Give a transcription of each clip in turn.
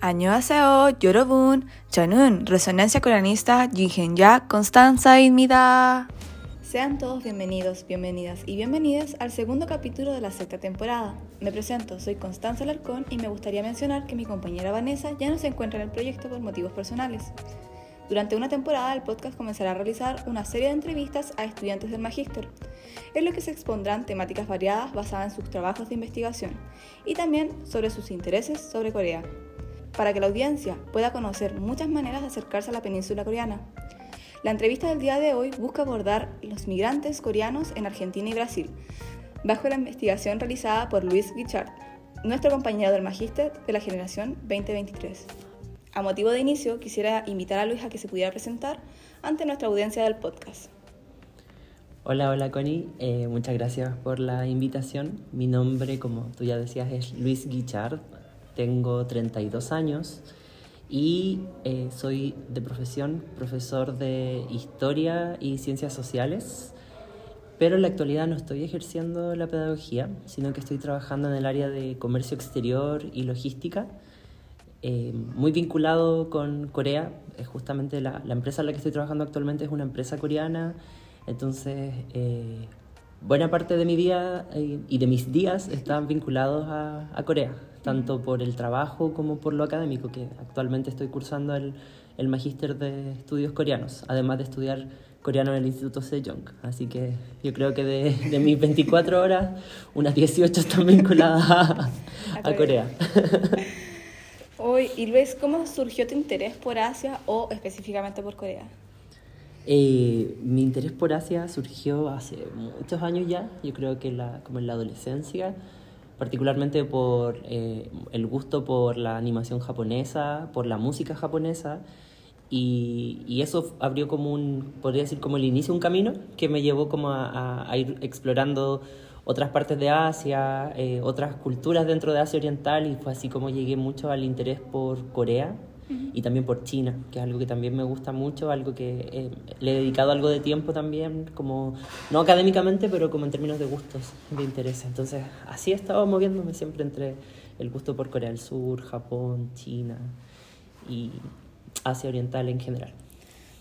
Año Aseo, Yorobun, Chanun, Resonancia Coranista, Jinhenya, Constanza y Mida. Sean todos bienvenidos, bienvenidas y bienvenidos al segundo capítulo de la sexta temporada. Me presento, soy Constanza Alarcón y me gustaría mencionar que mi compañera Vanessa ya no se encuentra en el proyecto por motivos personales. Durante una temporada el podcast comenzará a realizar una serie de entrevistas a estudiantes del magíster, en lo que se expondrán temáticas variadas basadas en sus trabajos de investigación y también sobre sus intereses sobre Corea para que la audiencia pueda conocer muchas maneras de acercarse a la península coreana. La entrevista del día de hoy busca abordar los migrantes coreanos en Argentina y Brasil, bajo la investigación realizada por Luis Guichard, nuestro compañero del magíster de la generación 2023. A motivo de inicio, quisiera invitar a Luis a que se pudiera presentar ante nuestra audiencia del podcast. Hola, hola Connie, eh, muchas gracias por la invitación. Mi nombre, como tú ya decías, es Luis Guichard, tengo 32 años y eh, soy de profesión profesor de historia y ciencias sociales, pero en la actualidad no estoy ejerciendo la pedagogía, sino que estoy trabajando en el área de comercio exterior y logística eh, muy vinculado con Corea. Es justamente la, la, empresa en la que estoy trabajando actualmente es una empresa coreana. Entonces, eh, buena parte de mi día eh, y de mis días están vinculados a, a, Corea, tanto por el trabajo como por lo académico, que actualmente estoy cursando el, el magíster de estudios coreanos, además de estudiar coreano en el Instituto Sejong. Así que yo creo que de, de mis 24 horas, unas 18 están vinculadas a, a Corea. Hoy, y Luis, ¿cómo surgió tu interés por Asia o específicamente por Corea? Eh, mi interés por Asia surgió hace muchos años ya, yo creo que la, como en la adolescencia, particularmente por eh, el gusto por la animación japonesa, por la música japonesa, y, y, eso abrió como un, podría decir, como el inicio un camino que me llevó como a, a, a ir explorando otras partes de Asia, eh, otras culturas dentro de Asia Oriental y fue así como llegué mucho al interés por Corea uh -huh. y también por China, que es algo que también me gusta mucho, algo que eh, le he dedicado algo de tiempo también, como no académicamente, pero como en términos de gustos, de interés. Entonces así he estado moviéndome siempre entre el gusto por Corea del Sur, Japón, China y Asia Oriental en general.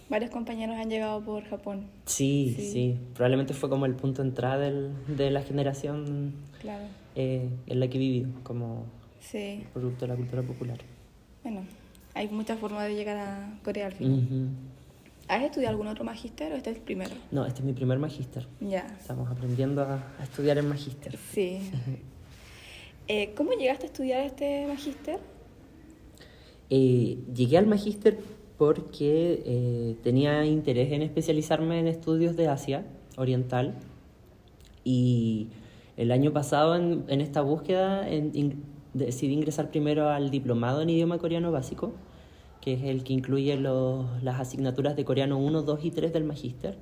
Varios compañeros han llegado por Japón. Sí, sí, sí. Probablemente fue como el punto de entrada del, de la generación claro. eh, en la que he vivido, como sí. producto de la cultura popular. Bueno, hay muchas formas de llegar a Corea al final. Uh -huh. ¿Has estudiado algún otro magíster o este es el primero? No, este es mi primer magíster. Ya. Estamos aprendiendo a, a estudiar en magíster. Sí. eh, ¿Cómo llegaste a estudiar este magíster? Eh, llegué al magíster porque eh, tenía interés en especializarme en estudios de Asia Oriental y el año pasado en, en esta búsqueda en, in, decidí ingresar primero al diplomado en idioma coreano básico, que es el que incluye los, las asignaturas de coreano 1, 2 y 3 del magíster.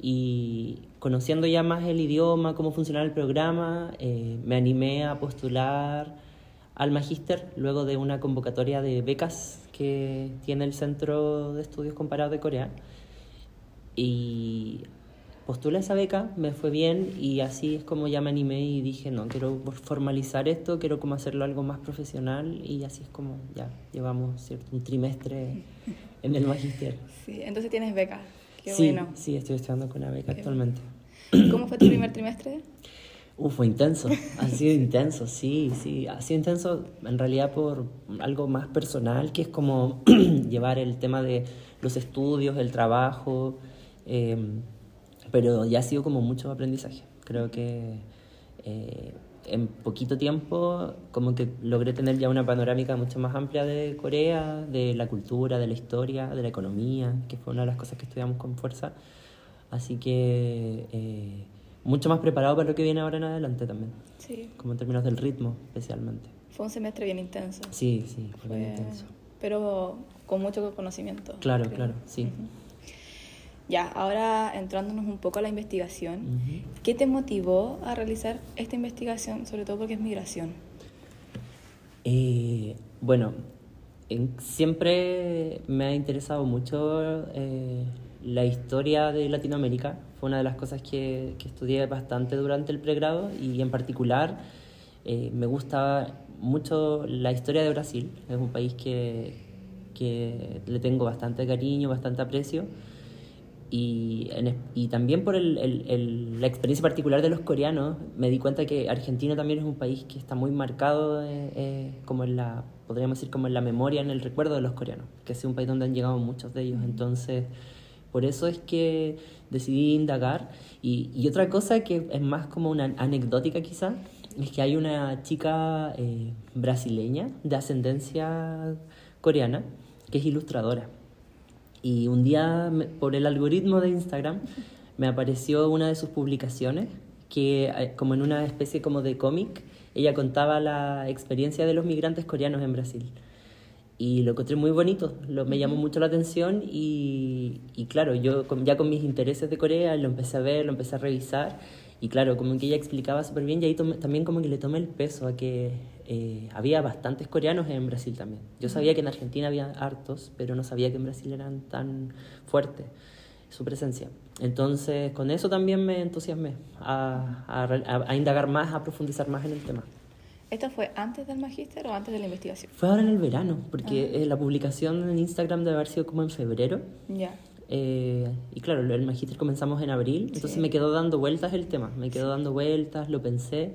Y conociendo ya más el idioma, cómo funcionaba el programa, eh, me animé a postular al magíster luego de una convocatoria de becas que tiene el Centro de Estudios Comparados de Corea. Y postulé esa beca, me fue bien y así es como ya me animé y dije, no, quiero formalizar esto, quiero como hacerlo algo más profesional y así es como ya llevamos ¿cierto? un trimestre en el magister. Sí, entonces tienes beca. Qué sí, bueno. sí, estoy estudiando con la beca actualmente. ¿Cómo fue tu primer trimestre? Uh, fue intenso, ha sido intenso, sí, sí, ha sido intenso en realidad por algo más personal, que es como llevar el tema de los estudios, el trabajo, eh, pero ya ha sido como mucho aprendizaje. Creo que eh, en poquito tiempo como que logré tener ya una panorámica mucho más amplia de Corea, de la cultura, de la historia, de la economía, que fue una de las cosas que estudiamos con fuerza. Así que... Eh, mucho más preparado para lo que viene ahora en adelante también. Sí. Como en términos del ritmo, especialmente. Fue un semestre bien intenso. Sí, sí, fue, fue bien intenso. Pero con mucho conocimiento. Claro, creo. claro, sí. Uh -huh. Ya, ahora entrándonos un poco a la investigación, uh -huh. ¿qué te motivó a realizar esta investigación, sobre todo porque es migración? Eh, bueno, en, siempre me ha interesado mucho eh, la historia de Latinoamérica. Fue una de las cosas que, que estudié bastante durante el pregrado y en particular eh, me gusta mucho la historia de Brasil. Es un país que, que le tengo bastante cariño, bastante aprecio. Y, y también por el, el, la experiencia particular de los coreanos, me di cuenta que Argentina también es un país que está muy marcado eh, eh, como en la, podríamos decir, como en la memoria, en el recuerdo de los coreanos, que es un país donde han llegado muchos de ellos. Entonces, por eso es que decidí indagar. Y, y otra cosa que es más como una anecdótica quizá, es que hay una chica eh, brasileña de ascendencia coreana que es ilustradora. Y un día, por el algoritmo de Instagram, me apareció una de sus publicaciones que, eh, como en una especie como de cómic, ella contaba la experiencia de los migrantes coreanos en Brasil. Y lo encontré muy bonito, lo, me llamó mucho la atención y, y claro, yo ya con mis intereses de Corea lo empecé a ver, lo empecé a revisar y claro, como que ella explicaba súper bien y ahí también como que le tomé el peso a que eh, había bastantes coreanos en Brasil también. Yo sabía que en Argentina había hartos, pero no sabía que en Brasil eran tan fuertes su presencia. Entonces, con eso también me entusiasmé a, a, a, indagar más, a profundizar más en el tema. ¿Esto fue antes del magíster o antes de la investigación? Fue ahora en el verano, porque ah. eh, la publicación en Instagram debe haber sido como en febrero. Ya. Eh, y claro, el magíster comenzamos en abril, entonces me quedó dando vueltas el tema, me quedó dando vueltas, lo pensé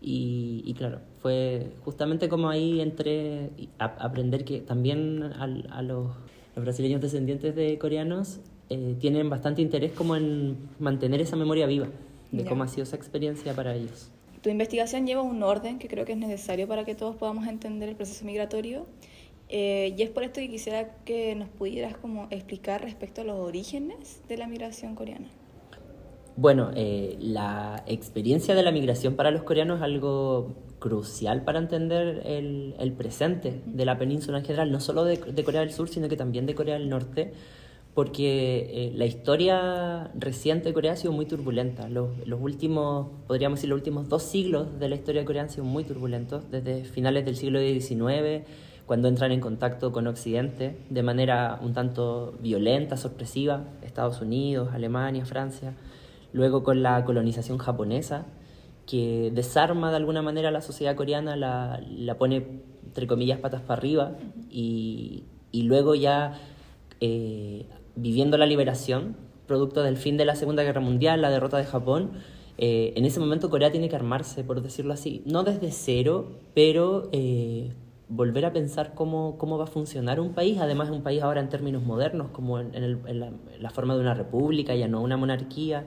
y, y claro, fue justamente como ahí entré a, aprender que también a, los, brasileños descendientes de coreanos eh, tienen bastante interés como en mantener esa memoria viva de cómo ha sido esa experiencia para ellos. Tu investigación lleva un orden que creo que es necesario para que todos podamos entender el proceso migratorio eh, y es por esto que quisiera que nos pudieras como explicar respecto a los orígenes de la migración coreana. Bueno, eh, la experiencia de la migración para los coreanos es algo crucial para entender el, el presente de la península en general, no solo de, de, Corea del Sur, sino que también de Corea del Norte, porque eh, la historia reciente de Corea ha sido muy turbulenta. Los, los, últimos, podríamos decir, los últimos dos siglos de la historia de Corea han sido muy turbulentos, desde finales del siglo XIX cuando entran en contacto con Occidente de manera un tanto violenta, sorpresiva, Estados Unidos, Alemania, Francia, luego con la colonización japonesa, que desarma de alguna manera a la sociedad coreana, la, la pone, entre comillas, patas para arriba, y, y luego ya eh, viviendo la liberación, producto del fin de la Segunda Guerra Mundial, la derrota de Japón, eh, en ese momento Corea tiene que armarse, por decirlo así, no desde cero, pero eh, volver a pensar cómo, cómo va a funcionar un país, además un país ahora en términos modernos, como en, el, en, la, la, forma de una república, ya no una monarquía.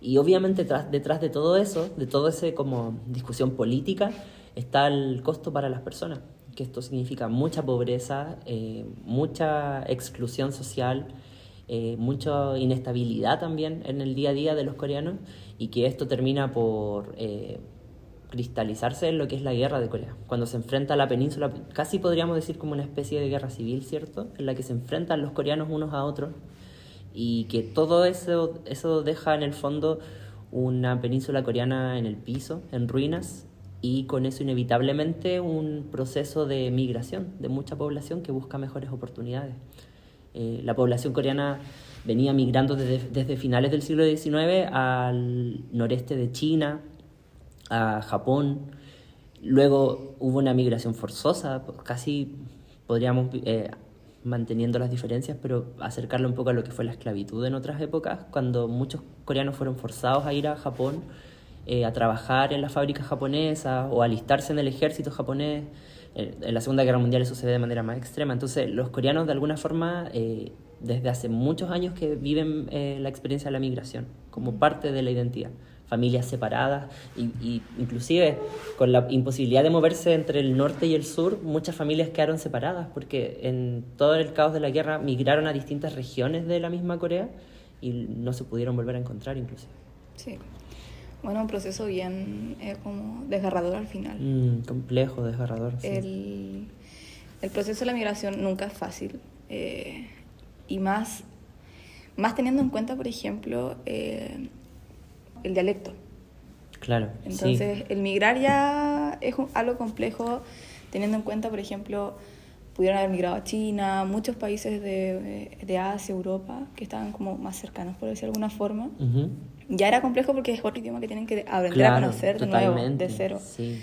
Y obviamente tras, detrás de todo eso, de todo ese como discusión política, está el costo para las personas, que esto significa mucha pobreza, eh, mucha exclusión social, eh, mucha inestabilidad también en el día a día de los coreanos y que esto termina por... Eh, cristalizarse en lo que es la guerra de Corea. Cuando se enfrenta a la península, casi podríamos decir como una especie de guerra civil, ¿cierto? En la que se enfrentan los coreanos unos a otros y que todo eso, eso deja en el fondo una península coreana en el piso, en ruinas, y con eso inevitablemente un proceso de migración de mucha población que busca mejores oportunidades. Eh, la población coreana venía migrando desde, desde finales del siglo XIX al noreste de China, a Japón. Luego hubo una migración forzosa, casi podríamos, eh, manteniendo las diferencias, pero acercarlo un poco a lo que fue la esclavitud en otras épocas, cuando muchos coreanos fueron forzados a ir a Japón eh, a trabajar en las fábricas japonesas o alistarse en el ejército japonés. Eh, en la Segunda Guerra Mundial eso se ve de manera más extrema. Entonces, los coreanos de alguna forma, eh, desde hace muchos años que viven la experiencia de la migración como parte de la identidad familias separadas y, y, inclusive con la imposibilidad de moverse entre el norte y el sur, muchas familias quedaron separadas porque en todo el caos de la guerra migraron a distintas regiones de la misma Corea y no se pudieron volver a encontrar inclusive. Sí. Bueno, un proceso bien eh, como desgarrador al final. Mm, complejo, desgarrador. Sí. El, el, proceso de la migración nunca es fácil. Eh, y más, más teniendo en cuenta, por ejemplo, eh, el dialecto. Claro. Entonces, sí. el migrar ya es un, algo complejo, teniendo en cuenta, por ejemplo, pudieron haber migrado a China, muchos países de, de Asia, Europa, que estaban como más cercanos, por decir de alguna forma. Uh -huh. Ya era complejo porque es otro idioma que tienen que aprender claro, a conocer de nuevo, de cero. Sí.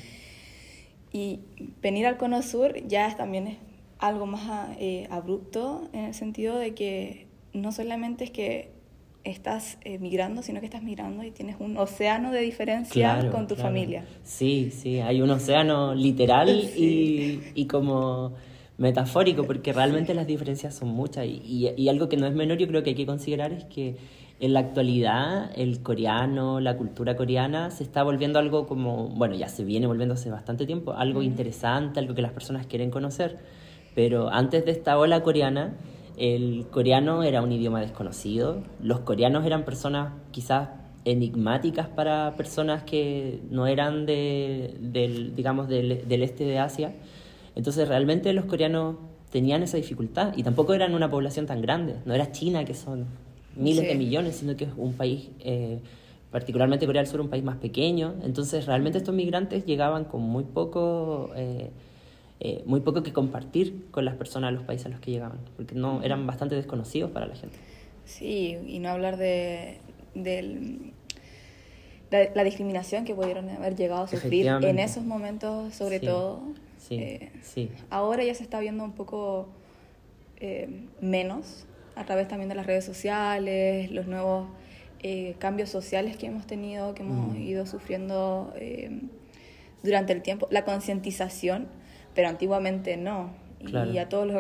Y venir al Cono Sur ya es, también es algo más eh, abrupto en el sentido de que no solamente es que estás eh, migrando, sino que estás migrando y tienes un océano de diferencia con tu familia. Sí, sí, hay un océano literal y, y, como metafórico, porque realmente las diferencias son muchas. Y, y, algo que no es menor, yo creo que hay que considerar es que en la actualidad el coreano, la cultura coreana, se está volviendo algo como, bueno, ya se viene volviendo hace bastante tiempo, algo interesante, algo que las personas quieren conocer. Pero antes de esta ola coreana, el coreano era un idioma desconocido, los coreanos eran personas quizás enigmáticas para personas que no eran de, del, digamos, del, del este de Asia. Entonces realmente los coreanos tenían esa dificultad y tampoco eran una población tan grande, no era China que son miles de millones, sino que es un país, eh, particularmente Corea del Sur, un país más pequeño. Entonces realmente estos migrantes llegaban con muy poco... Eh, eh, muy poco que compartir con las personas de los países a los que llegaban, porque no eran bastante desconocidos para la gente. Sí, y no hablar de, la, discriminación que pudieron haber llegado a sufrir en esos momentos, sobre todo. Sí, eh, sí. Ahora ya se está viendo un poco eh, menos a través también de las redes sociales, los nuevos cambios sociales que hemos tenido, que hemos mm. ido sufriendo durante el tiempo, la concientización pero antiguamente no. Y a todos los,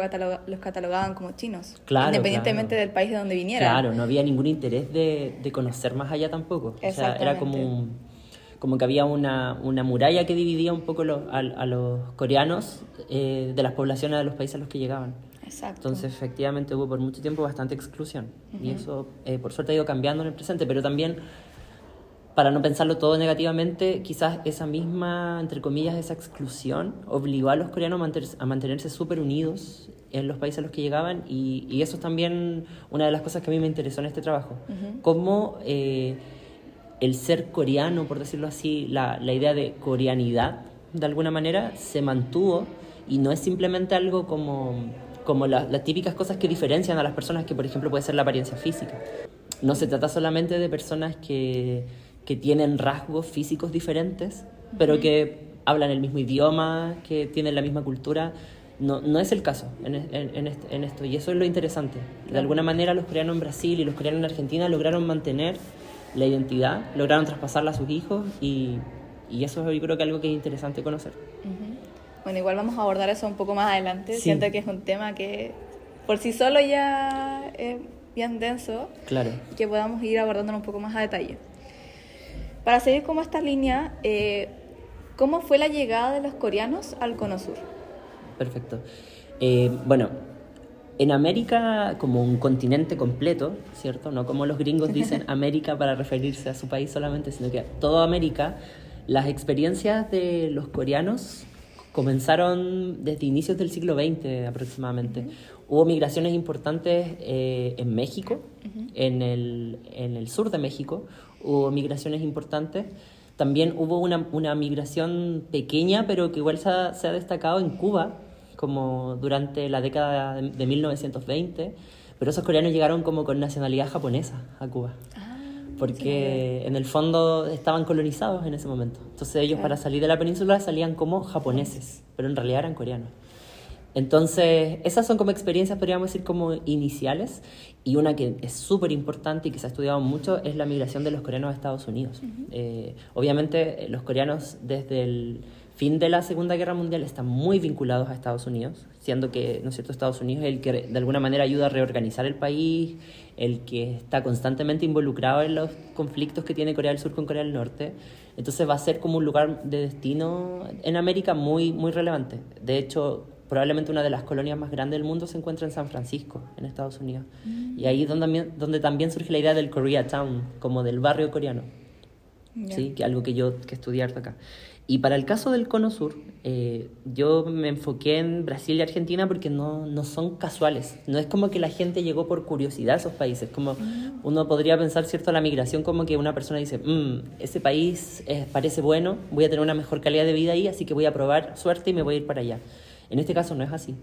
los catalogaban como chinos, independientemente del país de donde vinieran. Claro, no había ningún interés de, de conocer más allá tampoco. O sea, era como, como que había una, una muralla que dividía un poco a, a, los coreanos eh, de las poblaciones de los países a los que llegaban. Exacto. Entonces, efectivamente, hubo por mucho tiempo bastante exclusión. Y eso, eh, por suerte, ha ido cambiando en el presente, pero también para no pensarlo todo negativamente, quizás esa misma, entre comillas, esa exclusión obligó a los coreanos a, mantenerse súper unidos en los países a los que llegaban y, eso es también una de las cosas que a mí me interesó en este trabajo. Cómo eh, el ser coreano, por decirlo así, la, la idea de coreanidad, de alguna manera, se mantuvo y no es simplemente algo como, como las típicas cosas que diferencian a las personas, que por ejemplo puede ser la apariencia física. No se trata solamente de personas que que tienen rasgos físicos diferentes, pero que hablan el mismo idioma, que tienen la misma cultura. No, no es el caso en, en, en, esto, y eso es lo interesante. De alguna manera los coreanos en Brasil y los coreanos en Argentina lograron mantener la identidad, lograron traspasarla a sus hijos y, y eso yo creo que es algo que es interesante conocer. Bueno, igual vamos a abordar eso un poco más adelante. Siento que es un tema que por sí solo ya es bien denso. Claro. que podamos ir abordándolo un poco más a detalle. Para seguir como esta línea, eh, ¿cómo fue la llegada de los coreanos al Cono Sur? Perfecto. Eh, bueno, en América como un continente completo, ¿cierto? No como los gringos dicen América para referirse a su país solamente, sino que a toda América, las experiencias de los coreanos comenzaron desde inicios del siglo XX aproximadamente. Hubo migraciones importantes eh, en México, en, el, en el sur de México, hubo migraciones importantes. También hubo una, una migración pequeña, pero que igual se ha, se ha, destacado en Cuba, como durante la década de, 1920. Pero esos coreanos llegaron como con nacionalidad japonesa a Cuba. Ah, porque en el fondo estaban colonizados en ese momento. Entonces ellos para salir de la península salían como japoneses, pero en realidad eran coreanos. Entonces, esas son como experiencias, podríamos decir, como iniciales. Y una que es súper importante y que se ha estudiado mucho es la migración de los coreanos a Estados Unidos. Eh, obviamente, los coreanos desde el fin de la Segunda Guerra Mundial están muy vinculados a Estados Unidos, siendo que, ¿no es cierto?, Estados Unidos es el que de alguna manera ayuda a reorganizar el país, el que está constantemente involucrado en los conflictos que tiene Corea del Sur con Corea del Norte. Entonces va a ser como un lugar de destino en América muy, muy relevante. De hecho, probablemente una de las colonias más grandes del mundo se encuentra en San Francisco, en Estados Unidos. Y ahí es donde, donde también surge la idea del Koreatown, como del barrio coreano. ¿Sí? Que algo que yo que estudié acá. Y para el caso del Cono Sur, eh, yo me enfoqué en Brasil y Argentina porque no, no, son casuales. No es como que la gente llegó por curiosidad a esos países. Como mm. uno podría pensar, ¿cierto?, la migración como que una persona dice, mm, ese país eh, parece bueno, voy a tener una mejor calidad de vida ahí, así que voy a probar suerte y me voy a ir para allá. En este caso no es así,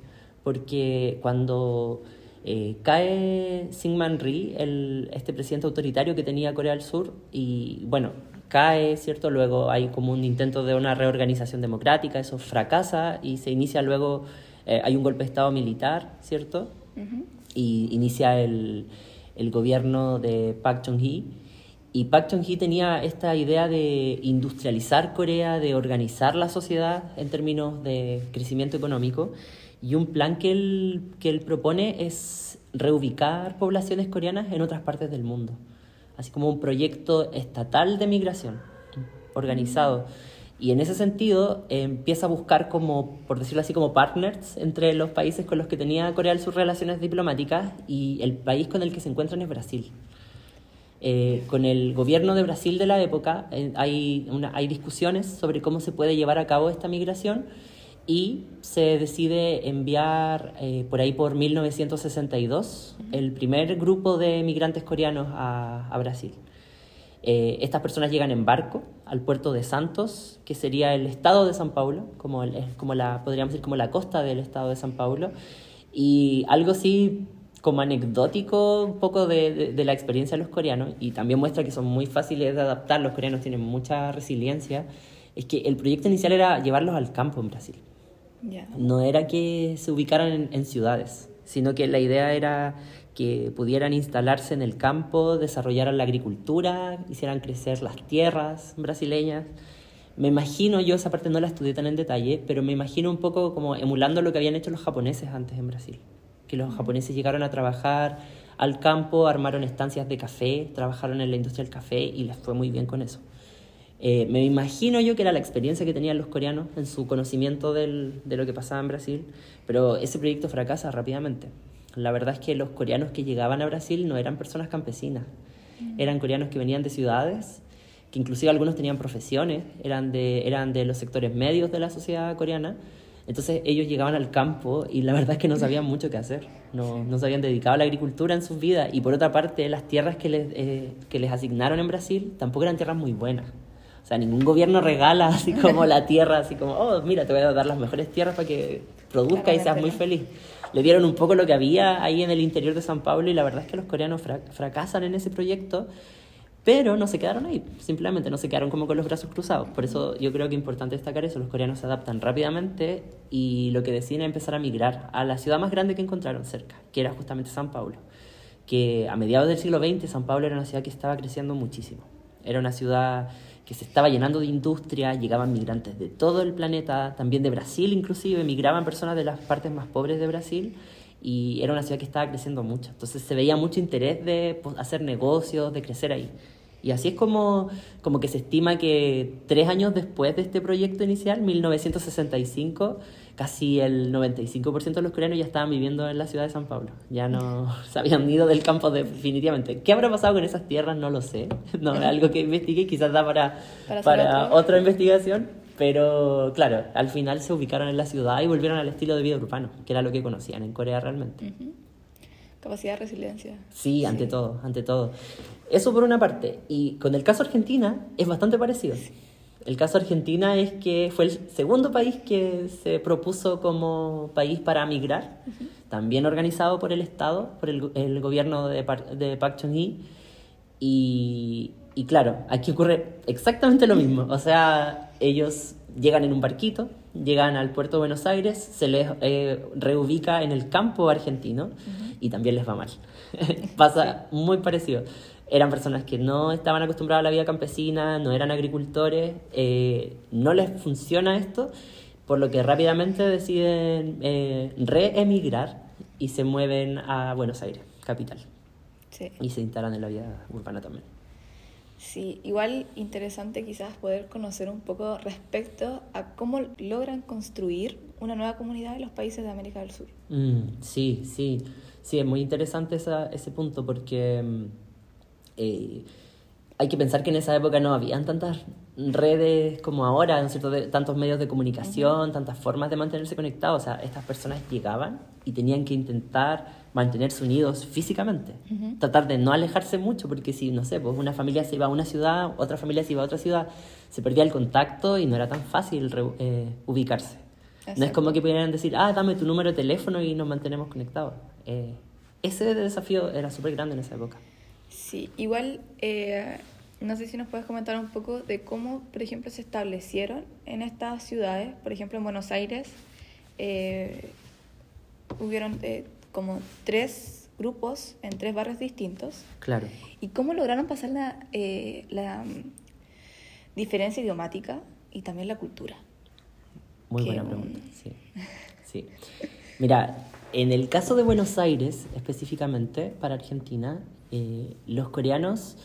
porque cuando eh, cae Syngman Rhee, el, este presidente autoritario que tenía Corea del Sur, y bueno, cae, ¿cierto? Luego hay como un intento de una reorganización democrática, eso fracasa y se inicia luego, eh, hay un golpe de Estado militar, ¿cierto? Y inicia el, el gobierno de Park Chung-hee. Y Park Chung-hee tenía esta idea de industrializar Corea, de organizar la sociedad en términos de crecimiento económico. Y un plan que él, que él propone es reubicar poblaciones coreanas en otras partes del mundo. Así como un proyecto estatal de migración organizado. Y en ese sentido empieza a buscar como, por decirlo así, como partners entre los países con los que tenía Corea Sur relaciones diplomáticas y el país con el que se encuentran es Brasil. Eh, con el gobierno de Brasil de la época eh, hay, una, hay discusiones sobre cómo se puede llevar a cabo esta migración y se decide enviar eh, por ahí por 1962 el primer grupo de migrantes coreanos a, a Brasil. Eh, estas personas llegan en barco al puerto de Santos, que sería el estado de San Paulo, como, el, como la, podríamos decir como la costa del estado de San Paulo, y algo así como anecdótico un poco de, de, de, la experiencia de los coreanos, y también muestra que son muy fáciles de adaptar, los coreanos tienen mucha resiliencia, es que el proyecto inicial era llevarlos al campo en Brasil. Yeah. No era que se ubicaran en, en ciudades, sino que la idea era que pudieran instalarse en el campo, desarrollaran la agricultura, hicieran crecer las tierras brasileñas. Me imagino, yo esa parte no la estudié tan en detalle, pero me imagino un poco como emulando lo que habían hecho los japoneses antes en Brasil. Que los japoneses llegaron a trabajar al campo, armaron estancias de café, trabajaron en la industria del café y les fue muy bien con eso. Eh, me imagino yo que era la experiencia que tenían los coreanos en su conocimiento del, de lo que pasaba en Brasil, pero ese proyecto fracasa rápidamente. La verdad es que los coreanos que llegaban a Brasil no eran personas campesinas, eran coreanos que venían de ciudades, que inclusive algunos tenían profesiones, eran de, eran de los sectores medios de la sociedad coreana. Entonces ellos llegaban al campo y la verdad es que no sabían mucho qué hacer, no, no se habían dedicado a la agricultura en sus vidas. Y por otra parte las tierras que les, eh, que les asignaron en Brasil tampoco eran tierras muy buenas. O sea, ningún gobierno regala así como la tierra, así como, oh, mira, te voy a dar las mejores tierras para que produzca y seas muy feliz le dieron un poco lo que había ahí en el interior de San Pablo y la verdad es que los coreanos fra fracasan en ese proyecto, pero no se quedaron ahí, simplemente no se quedaron como con los brazos cruzados. Por eso yo creo que es importante destacar eso, los coreanos se adaptan rápidamente y lo que deciden es empezar a migrar a la ciudad más grande que encontraron cerca, que era justamente San Pablo, que a mediados del siglo XX San Pablo era una ciudad que estaba creciendo muchísimo. Era una ciudad que se estaba llenando de industria, llegaban migrantes de todo el planeta, también de Brasil inclusive, migraban personas de las partes más pobres de Brasil y era una ciudad que estaba creciendo mucho. Entonces se veía mucho interés de pues, hacer negocios, de crecer ahí. Y así es como, como que se estima que tres años después de este proyecto inicial, 1965, casi el 95% de los coreanos ya estaban viviendo en la ciudad de San Pablo. Ya no se habían ido del campo definitivamente. ¿Qué habrá pasado con esas tierras? No lo sé. No es algo que investigue, quizás da para, para, para otra investigación. Pero claro, al final se ubicaron en la ciudad y volvieron al estilo de vida urbano, que era lo que conocían en Corea realmente. Uh -huh. Capacidad de resiliencia. Sí, ante sí. todo, ante todo. Eso por una parte. Y con el caso Argentina es bastante parecido. El caso Argentina es que fue el segundo país que se propuso como país para migrar, uh -huh. también organizado por el Estado, por el, el gobierno de, de Park Chung-hee. Y, y claro, aquí ocurre exactamente lo mismo. O sea, ellos llegan en un barquito, llegan al puerto de Buenos Aires, se les eh, reubica en el campo argentino uh -huh. y también les va mal. Pasa muy parecido eran personas que no estaban acostumbradas a la vida campesina, no eran agricultores, eh, no les funciona esto, por lo que rápidamente deciden eh, reemigrar y se mueven a Buenos Aires, capital. Sí. Y se instalan en la vida urbana también. Sí, igual interesante quizás poder conocer un poco respecto a cómo logran construir una nueva comunidad en los países de América del Sur. Mm, sí, sí, sí, es muy interesante esa, ese punto porque eh, hay que pensar que en esa época no habían tantas redes como ahora, ¿no es cierto? De, tantos medios de comunicación, uh -huh. tantas formas de mantenerse conectados. O sea, estas personas llegaban y tenían que intentar mantenerse unidos físicamente. Uh -huh. Tratar de no alejarse mucho, porque si, no sé, pues una familia se iba a una ciudad, otra familia se iba a otra ciudad, se perdía el contacto y no era tan fácil eh, ubicarse. Exacto. No es como que pudieran decir, ah, dame tu número de teléfono y nos mantenemos conectados. Eh, ese desafío era súper grande en esa época. Sí, igual eh, no sé si nos puedes comentar un poco de cómo, por ejemplo, se establecieron en estas ciudades. Por ejemplo, en Buenos Aires eh, hubieron eh, como tres grupos en tres barrios distintos. Claro. ¿Y cómo lograron pasar la, eh, la mm, diferencia idiomática y también la cultura? Muy Que, buena pregunta, sí. sí. Mira, en el caso de Buenos Aires, específicamente, para Argentina, eh, los coreanos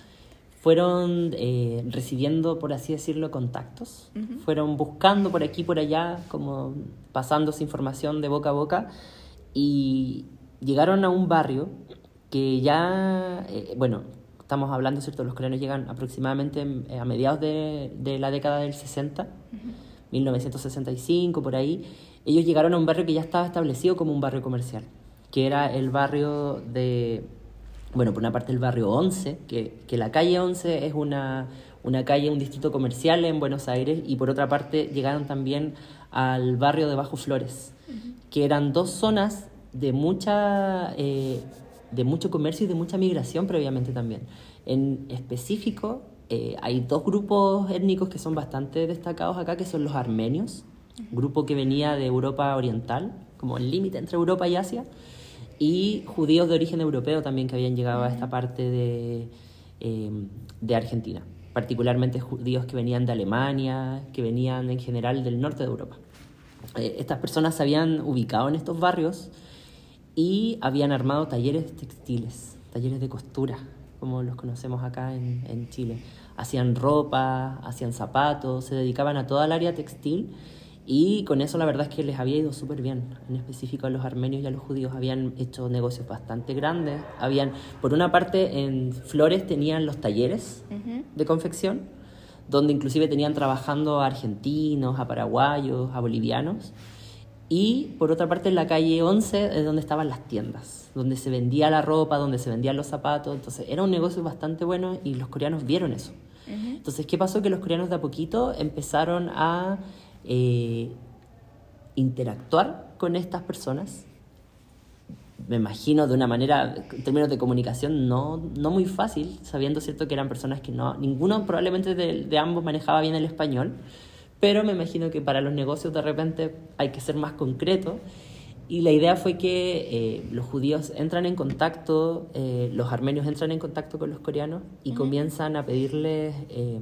fueron eh, recibiendo, por así decirlo, contactos. Fueron buscando por aquí, por allá, como pasándose información de boca a boca y llegaron a un barrio que ya, eh, bueno, estamos hablando, ¿cierto? Los coreanos llegan aproximadamente a mediados de, de la década del 60, 1965, por ahí. Ellos llegaron a un barrio que ya estaba establecido como un barrio comercial, que era el barrio de, bueno, por una parte el barrio 11, que, que la calle 11 es una, una calle, un distrito comercial en Buenos Aires, y por otra parte llegaron también al barrio de Bajo Flores, que eran dos zonas de mucha eh, de mucho comercio y de mucha migración previamente también. En específico, eh, hay dos grupos étnicos que son bastante destacados acá, que son los armenios, grupo que venía de Europa Oriental, como el límite entre Europa y Asia, y judíos de origen europeo también que habían llegado a esta parte de, eh, de Argentina, particularmente judíos que venían de Alemania, que venían en general del norte de Europa. Eh, estas personas se habían ubicado en estos barrios y habían armado talleres textiles, talleres de costura, como los conocemos acá en, en Chile. Hacían ropa, hacían zapatos, se dedicaban a toda el área textil y con eso la verdad es que les había ido súper bien. En específico a los armenios y a los judíos habían hecho negocios bastante grandes. Habían, por una parte, en Flores tenían los talleres de confección, donde inclusive tenían trabajando a argentinos, a paraguayos, a bolivianos. Y por otra parte en la calle 11 es donde estaban las tiendas, donde se vendía la ropa, donde se vendían los zapatos. Entonces era un negocio bastante bueno y los coreanos vieron eso. Entonces, ¿qué pasó? Que los coreanos de a poquito empezaron a eh, interactuar con estas personas. Me imagino de una manera, en términos de comunicación, no, no muy fácil, sabiendo cierto que eran personas que no, ninguno probablemente de, de ambos manejaba bien el español, pero me imagino que para los negocios de repente hay que ser más concreto. Y la idea fue que eh, los judíos entran en contacto, eh, los armenios entran en contacto con los coreanos y comienzan a pedirles eh,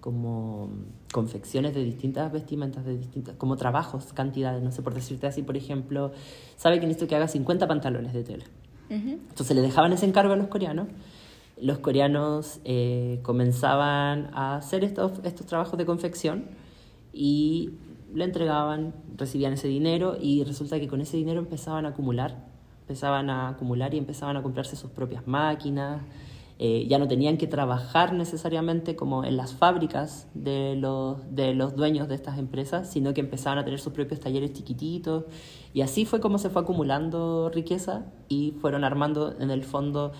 como confecciones de distintas vestimentas, de distintas, como trabajos, cantidades, no sé, por decirte así, por ejemplo, sabe que necesito que haga 50 pantalones de tela. Ujú. Entonces le dejaban ese encargo a los coreanos. Los coreanos eh, comenzaban a hacer estos, estos trabajos de confección y le entregaban, recibían ese dinero y resulta que con ese dinero empezaban a acumular, empezaban a acumular y empezaban a comprarse sus propias máquinas. Eh, ya no tenían que trabajar necesariamente como en las fábricas de los, de los dueños de estas empresas, sino que empezaban a tener sus propios talleres chiquititos. Y así fue como se fue acumulando riqueza y fueron armando en el fondo,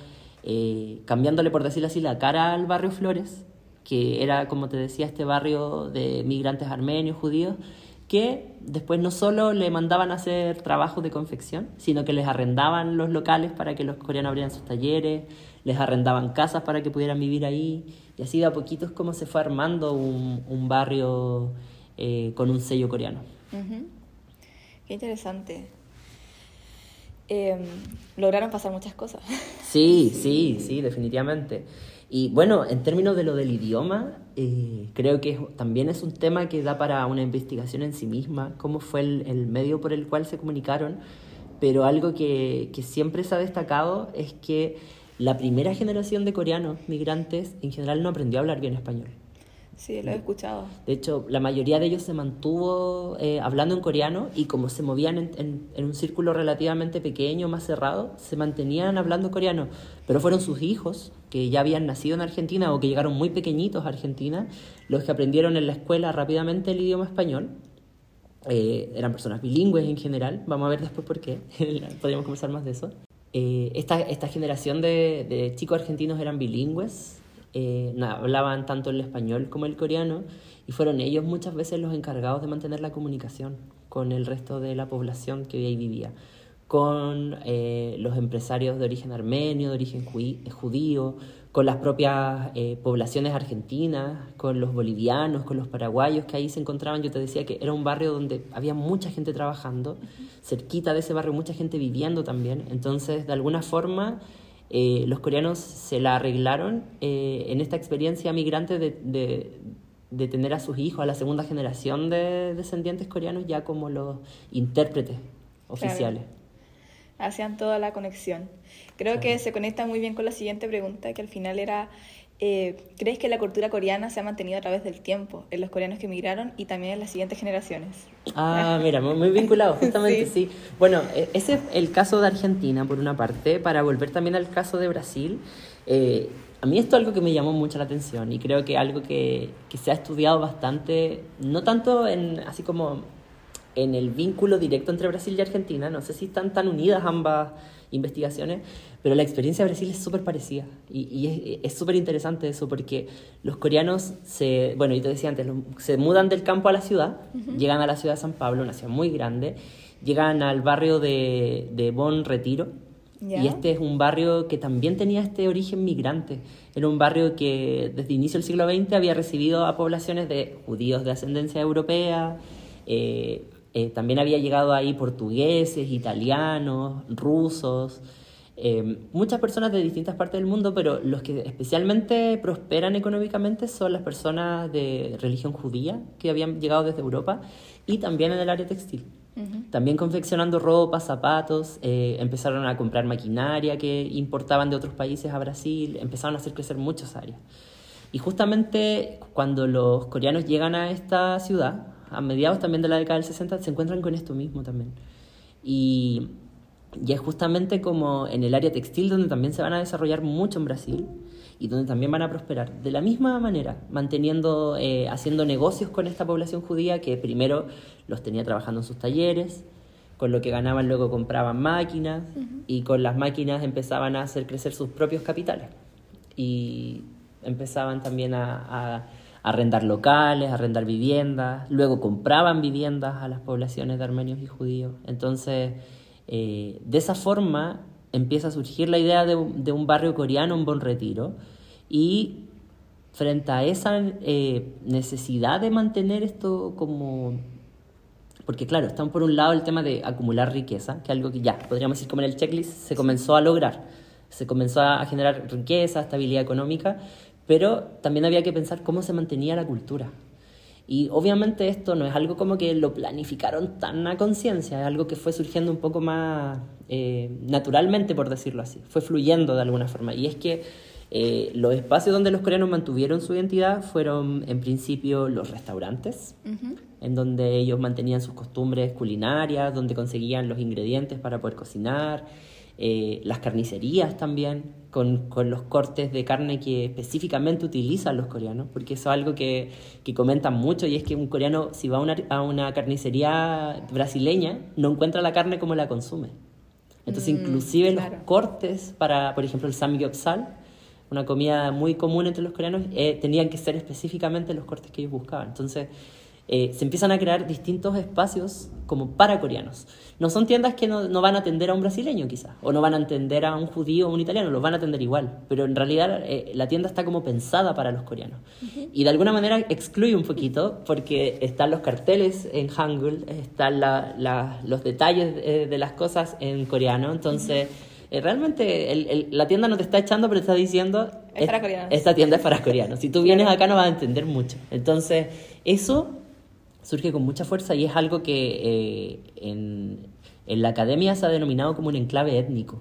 eh, cambiándole, por decirlo así, la cara al barrio Flores, que era, como te decía, este barrio de migrantes armenios, judíos, que después no solo le mandaban a hacer trabajos de confección, sino que les arrendaban los locales para que los coreanos abrieran sus talleres, les arrendaban casas para que pudieran vivir ahí, y así de a poquito es como se fue armando un, un barrio eh, con un sello coreano. Qué interesante. Em, lograron pasar muchas cosas. Sí, sí, sí, definitivamente. Y bueno, en términos de lo del idioma, eh, creo que también es un tema que da para una investigación en sí misma, cómo fue el, el medio por el cual se comunicaron, pero algo que, que siempre se ha destacado es que la primera generación de coreanos migrantes en general no aprendió a hablar bien español. Sí, lo he escuchado. De hecho, la mayoría de ellos se mantuvo eh, hablando en coreano y como se movían en, en- en un círculo relativamente pequeño, más cerrado, se mantenían hablando coreano. Pero fueron sus hijos, que ya habían nacido en Argentina o que llegaron muy pequeñitos a Argentina, los que aprendieron en la escuela rápidamente el idioma español. Eh, eran personas bilingües en general, vamos a ver después por qué, podríamos conversar más de eso. Eh, esta, esta generación de, de chicos argentinos eran bilingües, eh, hablaban tanto el español como el coreano y fueron ellos muchas veces los encargados de mantener la comunicación con el resto de la población que ahí vivía, con eh, los empresarios de origen armenio, de origen jui- judío, con las propias eh, poblaciones argentinas, con los bolivianos, con los paraguayos que ahí se encontraban. Yo te decía que era un barrio donde había mucha gente trabajando, cerquita de ese barrio mucha gente viviendo también. Entonces, de alguna forma, eh, los coreanos se la arreglaron eh, en esta experiencia migrante de, de, tener a sus hijos, a la segunda generación de descendientes coreanos, ya como los intérpretes oficiales. Hacían toda la conexión. Creo que se conecta muy bien con la siguiente pregunta, que al final era, eh, ¿crees que la cultura coreana se ha mantenido a través del tiempo en los coreanos que emigraron y también en las siguientes generaciones? Ah, mira, muy, vinculado, justamente sí. Bueno, e, ese es el caso de Argentina, por una parte, para volver también al caso de Brasil. Eh, a mí esto es algo que me llamó mucho la atención y creo que algo que, que se ha estudiado bastante, no tanto en así como en el vínculo directo entre Brasil y Argentina, no sé si están tan unidas ambas investigaciones, pero la experiencia de Brasil es súper parecida. Y, es súper interesante eso porque los coreanos se, bueno, yo te decía antes, se mudan del campo a la ciudad, llegan a la ciudad de San Pablo, una ciudad muy grande, llegan al barrio de, de Bon Retiro, Y este es un barrio que también tenía este origen migrante. Era un barrio que desde inicio del siglo XX había recibido a poblaciones de judíos de ascendencia europea, eh, eh, también había llegado ahí portugueses, italianos, rusos, eh, muchas personas de distintas partes del mundo, pero los que especialmente prosperan económicamente son las personas de religión judía que habían llegado desde Europa y también en el área textil. También confeccionando ropa, zapatos, eh, empezaron a comprar maquinaria que importaban de otros países a Brasil, empezaron a hacer crecer muchas áreas. Y justamente cuando los coreanos llegan a esta ciudad, a mediados también de la década del 60, se encuentran con esto mismo también. Y, y es justamente como en el área textil donde también se van a desarrollar mucho en Brasil y donde también van a prosperar. De la misma manera, manteniendo, eh, haciendo negocios con esta población judía que primero los tenía trabajando en sus talleres, con lo que ganaban luego compraban máquinas y con las máquinas empezaban a hacer crecer sus propios capitales. Y empezaban también a arrendar locales, arrendar viviendas, luego compraban viviendas a las poblaciones de armenios y judíos. Entonces, eh, de esa forma empieza a surgir la idea de, un barrio coreano en Bon Retiro y frente a esa eh, necesidad de mantener esto como... Porque claro, están por un lado el tema de acumular riqueza, que es algo que ya, podríamos decir como en el checklist, se comenzó a lograr. Se comenzó a generar riqueza, estabilidad económica, pero también había que pensar cómo se mantenía la cultura. Y obviamente esto no es algo como que lo planificaron tan a conciencia, es algo que fue surgiendo un poco más eh, naturalmente, por decirlo así, fue fluyendo de alguna forma. Y es que eh, los espacios donde los coreanos mantuvieron su identidad fueron en principio los restaurantes, en donde ellos mantenían sus costumbres culinarias, donde conseguían los ingredientes para poder cocinar, eh, las carnicerías también, con, con, los cortes de carne que específicamente utilizan los coreanos, porque eso es algo que, que comentan mucho y es que un coreano si va a una, a una carnicería brasileña no encuentra la carne como la consume. Entonces mm, inclusive los cortes para, por ejemplo, el samgyeopsal, una comida muy común entre los coreanos, eh, tenían que ser específicamente los cortes que ellos buscaban. Entonces eh, se empiezan a crear distintos espacios como para coreanos. No son tiendas que no, no, van a atender a un brasileño quizás, o no van a atender a un judío o un italiano, los van a atender igual, pero en realidad eh, la tienda está como pensada para los coreanos. Y de alguna manera excluye un poquito porque están los carteles en Hangul, están la, los detalles de, las cosas en coreano, entonces... Eh, realmente la tienda no te está echando, pero te está diciendo... Es para coreanos. Esta tienda es para coreanos. Si tú vienes acá no vas a entender mucho. Entonces, eso surge con mucha fuerza y es algo que eh, en, en, la academia se ha denominado como un enclave étnico.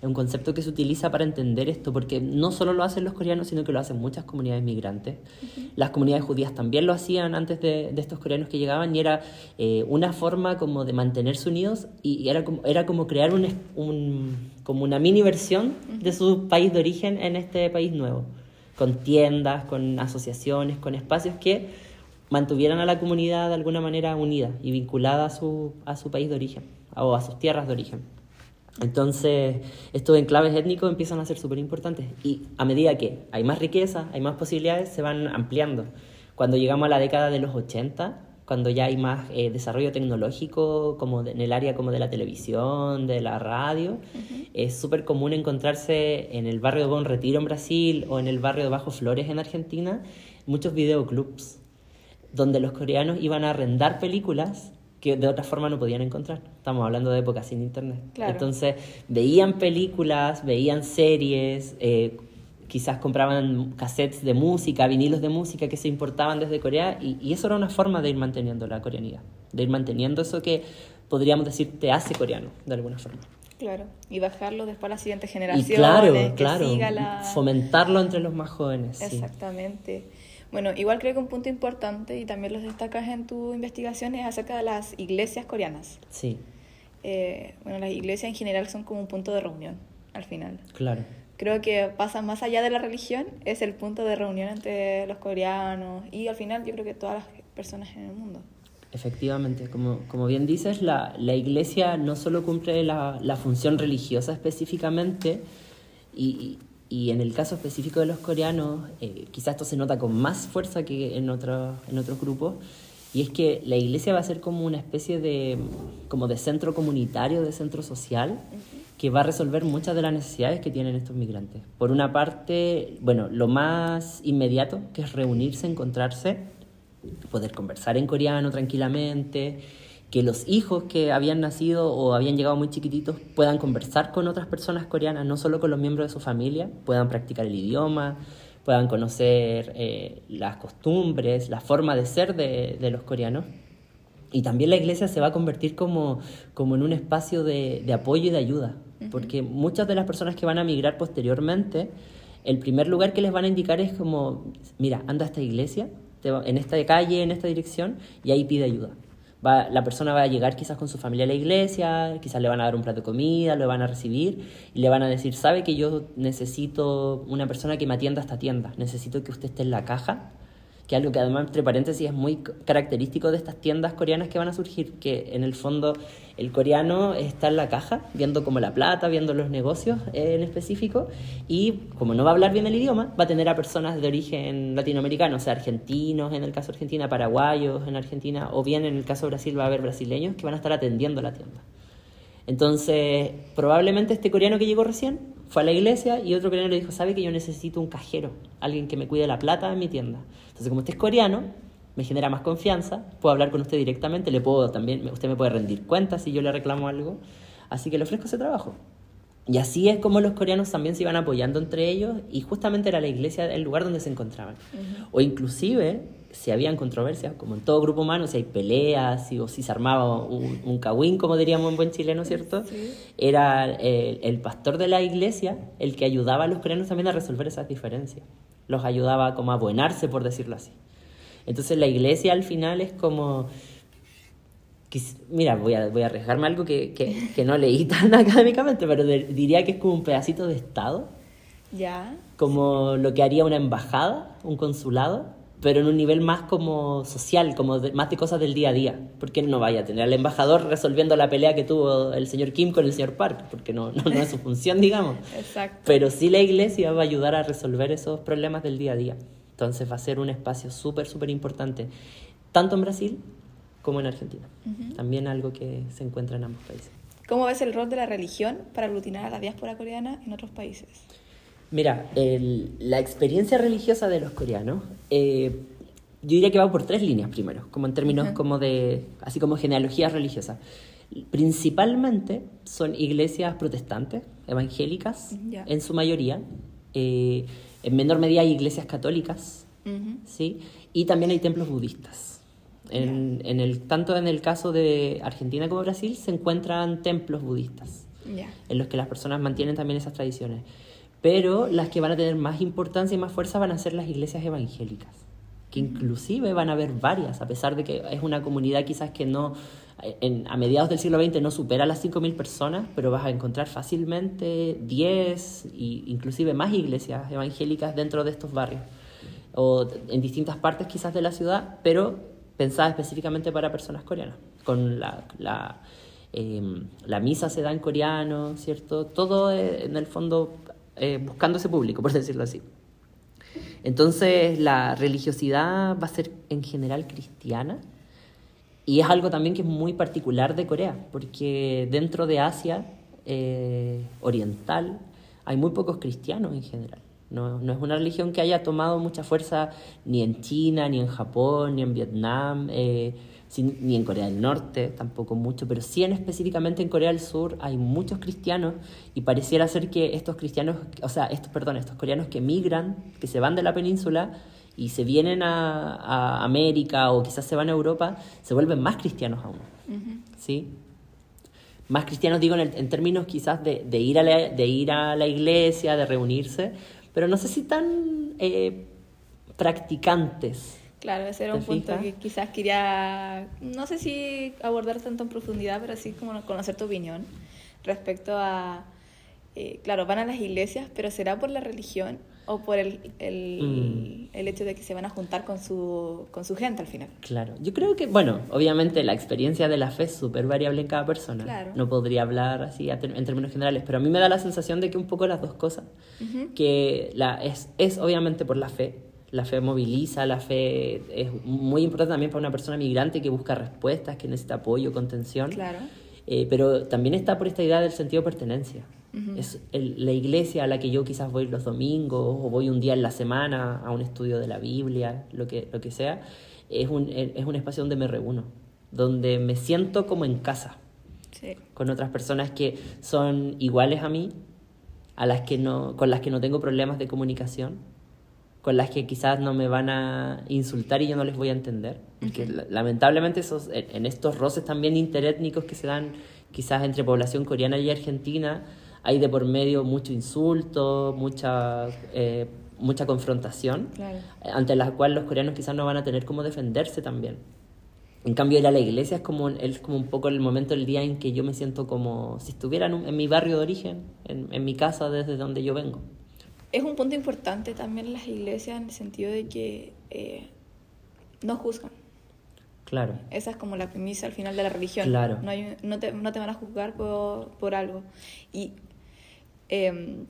Es un concepto que se utiliza para entender esto, porque no solo lo hacen los coreanos, sino que lo hacen muchas comunidades migrantes. Las comunidades judías también lo hacían antes de, de estos coreanos que llegaban y era eh, una forma como de mantenerse unidos y, era, como, era como crear un, un, como una mini versión de su país de origen en este país nuevo, con tiendas, con asociaciones, con espacios que mantuvieran a la comunidad de alguna manera unida y vinculada a su, a su país de origen o a sus tierras de origen. Entonces, estos enclaves étnicos empiezan a ser súper importantes y a medida que hay más riqueza, hay más posibilidades, se van ampliando. Cuando llegamos a la década de los 80, cuando ya hay más eh, desarrollo tecnológico, como en el área como de la televisión, de la radio, es súper común encontrarse en el barrio de Bon Retiro en Brasil o en el barrio de Bajo Flores en Argentina, muchos videoclubs donde los coreanos iban a arrendar películas que de otra forma no podían encontrar. Estamos hablando de época sin internet. Entonces veían películas, veían series, eh, quizás compraban cassettes de música, vinilos de música que se importaban desde Corea y, eso era una forma de ir manteniendo la coreanidad, de ir manteniendo eso que podríamos decir te hace coreano de alguna forma. Claro, y bajarlo después a la siguiente generación. Y claro, claro, fomentarlo entre los más jóvenes. Exactamente. Bueno, igual creo que un punto importante, y también lo destacas en tu investigación, es acerca de las iglesias coreanas. Sí. Eh, bueno, las iglesias en general son como un punto de reunión, al final. Claro creo que pasa más allá de la religión, es el punto de reunión entre los coreanos y al final yo creo que todas las personas en el mundo. Efectivamente, como, como bien dices, la, la iglesia no solo cumple la, la función religiosa específicamente, y, y, en el caso específico de los coreanos, eh, quizás esto se nota con más fuerza que en, otro, en otros grupos, y es que la iglesia va a ser como una especie de, como de centro comunitario, de centro social, que va a resolver muchas de las necesidades que tienen estos migrantes. Por una parte, bueno, lo más inmediato, que es reunirse, encontrarse, poder conversar en coreano tranquilamente, que los hijos que habían nacido o habían llegado muy chiquititos puedan conversar con otras personas coreanas, no solo con los miembros de su familia, puedan practicar el idioma, puedan conocer eh, las costumbres, la forma de ser de, de los coreanos. Y también la iglesia se va a convertir como, como en un espacio de, de apoyo y de ayuda, porque muchas de las personas que van a migrar posteriormente, el primer lugar que les van a indicar es como, mira, anda a esta iglesia, en esta calle, en esta dirección, y ahí pide ayuda. La persona va a llegar quizás con su familia a la iglesia, quizás le van a dar un plato de comida, lo van a recibir y le van a decir, sabe que yo necesito una persona que me atienda a esta tienda, necesito que usted esté en la caja que algo que además, entre paréntesis, es muy característico de estas tiendas coreanas que van a surgir, que en el fondo el coreano está en la caja, viendo como la plata, viendo los negocios en específico, y como no va a hablar bien el idioma, va a tener a personas de origen latinoamericano, o sea, argentinos en el caso de Argentina, paraguayos en Argentina, o bien en el caso de Brasil va a haber brasileños que van a estar atendiendo la tienda. Entonces, probablemente este coreano que llegó recién fue a la iglesia y otro coreano le dijo, sabe que yo necesito un cajero, alguien que me cuide la plata en mi tienda. Entonces, como usted es coreano, me genera más confianza, puedo hablar con usted directamente, le puedo también, usted me puede rendir cuentas si yo le reclamo algo, así que le ofrezco ese trabajo. Y así es como los coreanos también se iban apoyando entre ellos y justamente era la iglesia el lugar donde se encontraban. O inclusive si habían controversias, como en todo grupo humano, si hay peleas, si, o si se armaba un, un como diríamos en buen chileno, ¿cierto? Era el, el, pastor de la iglesia el que ayudaba a los coreanos también a resolver esas diferencias. Los ayudaba como a buenarse, por decirlo así. Entonces la iglesia al final es como... Mira, voy a, voy a arriesgarme algo que, que, que no leí tan académicamente, pero diría que es como un pedacito de Estado. Ya. Como lo que haría una embajada, un consulado pero en un nivel más como social, como más de cosas del día a día. Porque no vaya a tener al embajador resolviendo la pelea que tuvo el señor Kim con el señor Park, porque no, no, es su función, digamos. Exacto. Pero sí la iglesia va a ayudar a resolver esos problemas del día a día. Entonces va a ser un espacio súper, súper importante, tanto en Brasil como en Argentina. También algo que se encuentra en ambos países. ¿Cómo ves el rol de la religión para aglutinar a la diáspora coreana en otros países? Mira, la experiencia religiosa de los coreanos, eh, yo diría que va por tres líneas primero, como en términos como de, así como genealogías religiosas. Principalmente son iglesias protestantes, evangélicas, en su mayoría. Eh, en menor medida hay iglesias católicas, ¿sí? Y también hay templos budistas. En, el, tanto en el caso de Argentina como Brasil se encuentran templos budistas, en los que las personas mantienen también esas tradiciones. Pero las que van a tener más importancia y más fuerza van a ser las iglesias evangélicas, que inclusive van a haber varias, a pesar de que es una comunidad quizás que no, en, a mediados del siglo XX no supera las 5.000 personas, pero vas a encontrar fácilmente 10 e inclusive más iglesias evangélicas dentro de estos barrios, o en distintas partes quizás de la ciudad, pero pensadas específicamente para personas coreanas, con la... la em, la misa se da en coreano, ¿cierto? Todo eh, en el fondo eh, buscando ese público, por decirlo así. Entonces, la religiosidad va a ser en general cristiana, Y es algo también que es muy particular de Corea, porque dentro de Asia eh, Oriental hay muy pocos cristianos en general. No, no, es una religión que haya tomado mucha fuerza ni en China, ni en Japón, ni en Vietnam, eh, ni en Corea del Norte, tampoco mucho, pero sí en específicamente en Corea del Sur hay muchos cristianos y pareciera ser que estos cristianos, o sea, estos, perdón, estos coreanos que migran, que se van de la península y se vienen a, a América o quizás se van a Europa, se vuelven más cristianos aún. ¿Sí? Más cristianos digo en, en términos quizás de, de, ir a la, de ir a la iglesia, de reunirse, pero no sé si tan eh, practicantes. Claro, ese era un punto que quizás quería, no sé si abordar tanto en profundidad, pero sí como conocer tu opinión respecto a, eh, claro, van a las iglesias, pero ¿será por la religión o por el, el, mm. el, hecho de que se van a juntar con su, con su gente al final. Claro, yo creo que, bueno, obviamente la experiencia de la fe es súper variable en cada persona. Claro. No podría hablar así en términos generales, pero a mí me da la sensación de que un poco las dos cosas, que la, es, es obviamente por la fe, la fe moviliza, la fe es muy importante también para una persona migrante que busca respuestas, que necesita apoyo, contención. Claro. Eh, pero también está por esta idea del sentido de pertenencia. Es la iglesia a la que yo quizás voy los domingos o voy un día en la semana a un estudio de la Biblia, lo que, lo que sea, es un, es un espacio donde me reúno, donde me siento como en casa, con otras personas que son iguales a mí, a las que no, con las que no tengo problemas de comunicación, con las que quizás no me van a insultar y yo no les voy a entender. Porque lamentablemente esos, en estos roces también interétnicos que se dan quizás entre población coreana y argentina, hay de por medio mucho insulto, mucha, eh, mucha confrontación, ante la cual los coreanos quizás no van a tener cómo defenderse también. En cambio, ir a la iglesia es como, es como un poco el momento del día en que yo me siento como si estuviera en, mi barrio de origen, en, en, mi casa desde donde yo vengo. Es un punto importante también las iglesias en el sentido de que eh, no juzgan. Claro. Esa es como la premisa al final de la religión. Claro. No, hay, no, te, no te van a juzgar por, por algo. Y Em,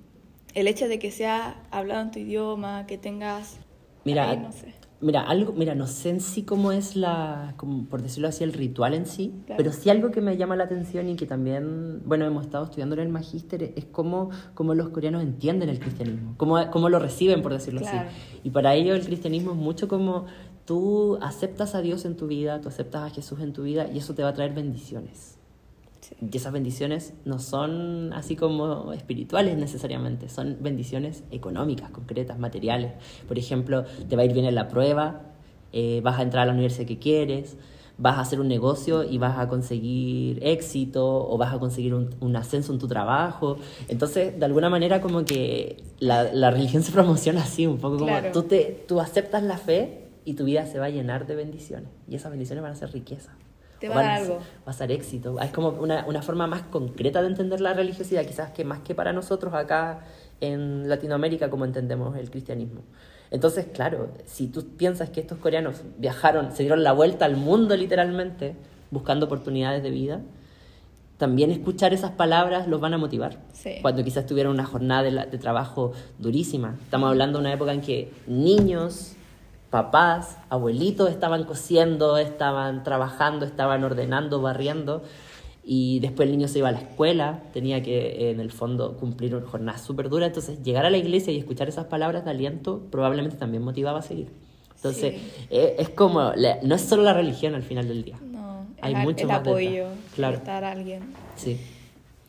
el hecho de que sea hablado en tu idioma, que tengas... Mira, no sé. Mira, algo, mira, no sé en sí cómo es la, como por decirlo así, el ritual en sí, pero sí algo que me llama la atención y que también, bueno, hemos estado estudiando en el magíster, es cómo, cómo los coreanos entienden el cristianismo, cómo, cómo lo reciben, por decirlo así. Y para ellos el cristianismo es mucho como tú aceptas a Dios en tu vida, tú aceptas a Jesús en tu vida y eso te va a traer bendiciones. Y esas bendiciones no son así como espirituales necesariamente, son bendiciones económicas, concretas, materiales. Por ejemplo, te va a ir bien en la prueba, eh, vas a entrar a la universidad que quieres, vas a hacer un negocio y vas a conseguir éxito o vas a conseguir un, ascenso en tu trabajo. Entonces, de alguna manera como que la, la religión se promociona así, un poco como tú, te, tú aceptas la fe y tu vida se va a llenar de bendiciones y esas bendiciones van a ser riqueza va, a dar algo. Va a ser éxito. Es como una, una, forma más concreta de entender la religiosidad, quizás que más que para nosotros acá en Latinoamérica como entendemos el cristianismo. Entonces, claro, si tú piensas que estos coreanos viajaron, se dieron la vuelta al mundo literalmente, buscando oportunidades de vida, también escuchar esas palabras los van a motivar. Cuando quizás tuvieron una jornada de, de trabajo durísima. Estamos hablando de una época en que niños papás, abuelitos estaban cosiendo, estaban trabajando, estaban ordenando, barriendo. Y después el niño se iba a la escuela, tenía que en el fondo cumplir una jornada súper dura. Entonces llegar a la iglesia y escuchar esas palabras de aliento probablemente también motivaba a seguir. Entonces eh, es, como, no es solo la religión al final del día. No, hay mucho el apoyo, claro. a alguien. Sí.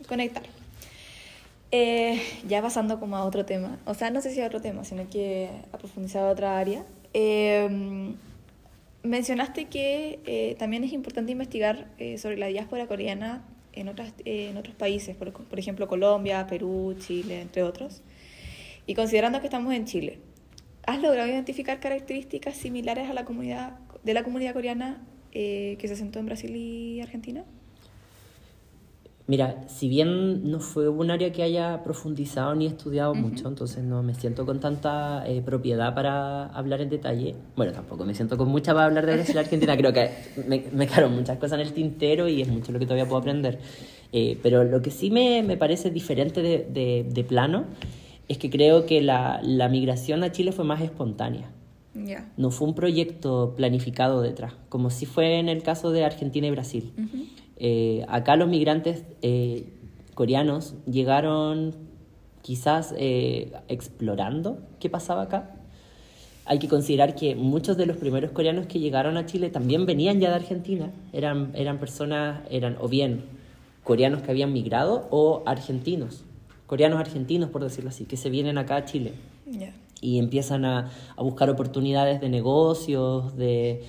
Conectar. Eh, ya pasando como a otro tema, o sea, no sé si a otro tema, sino que a profundizar a otra área. Eh, mencionaste que eh, también es importante investigar eh, sobre la diáspora coreana en, otras, en otros países, por, por, ejemplo Colombia, Perú, Chile, entre otros. Y considerando que estamos en Chile, ¿has logrado identificar características similares a la comunidad, de la comunidad coreana que se asentó en Brasil y Argentina? Mira, si bien no fue un área que haya profundizado ni estudiado mucho, entonces no me siento con tanta eh, propiedad para hablar en detalle. Bueno, tampoco me siento con mucha para hablar de Brasil Argentina. Creo que me, me quedaron muchas cosas en el tintero y es mucho lo que todavía puedo aprender. Eh, pero lo que sí me, me parece diferente de, de, de, plano es que creo que la, la migración a Chile fue más espontánea. Ya. No fue un proyecto planificado detrás, como si fue en el caso de Argentina y Brasil. Eh, acá los migrantes eh, coreanos llegaron quizás eh, explorando qué pasaba acá. Hay que considerar que muchos de los primeros coreanos que llegaron a Chile también venían ya de Argentina. Eran, eran personas, eran o bien coreanos que habían migrado o argentinos, coreanos argentinos por decirlo así, que se vienen acá a Chile y empiezan a, a buscar oportunidades de negocios, de,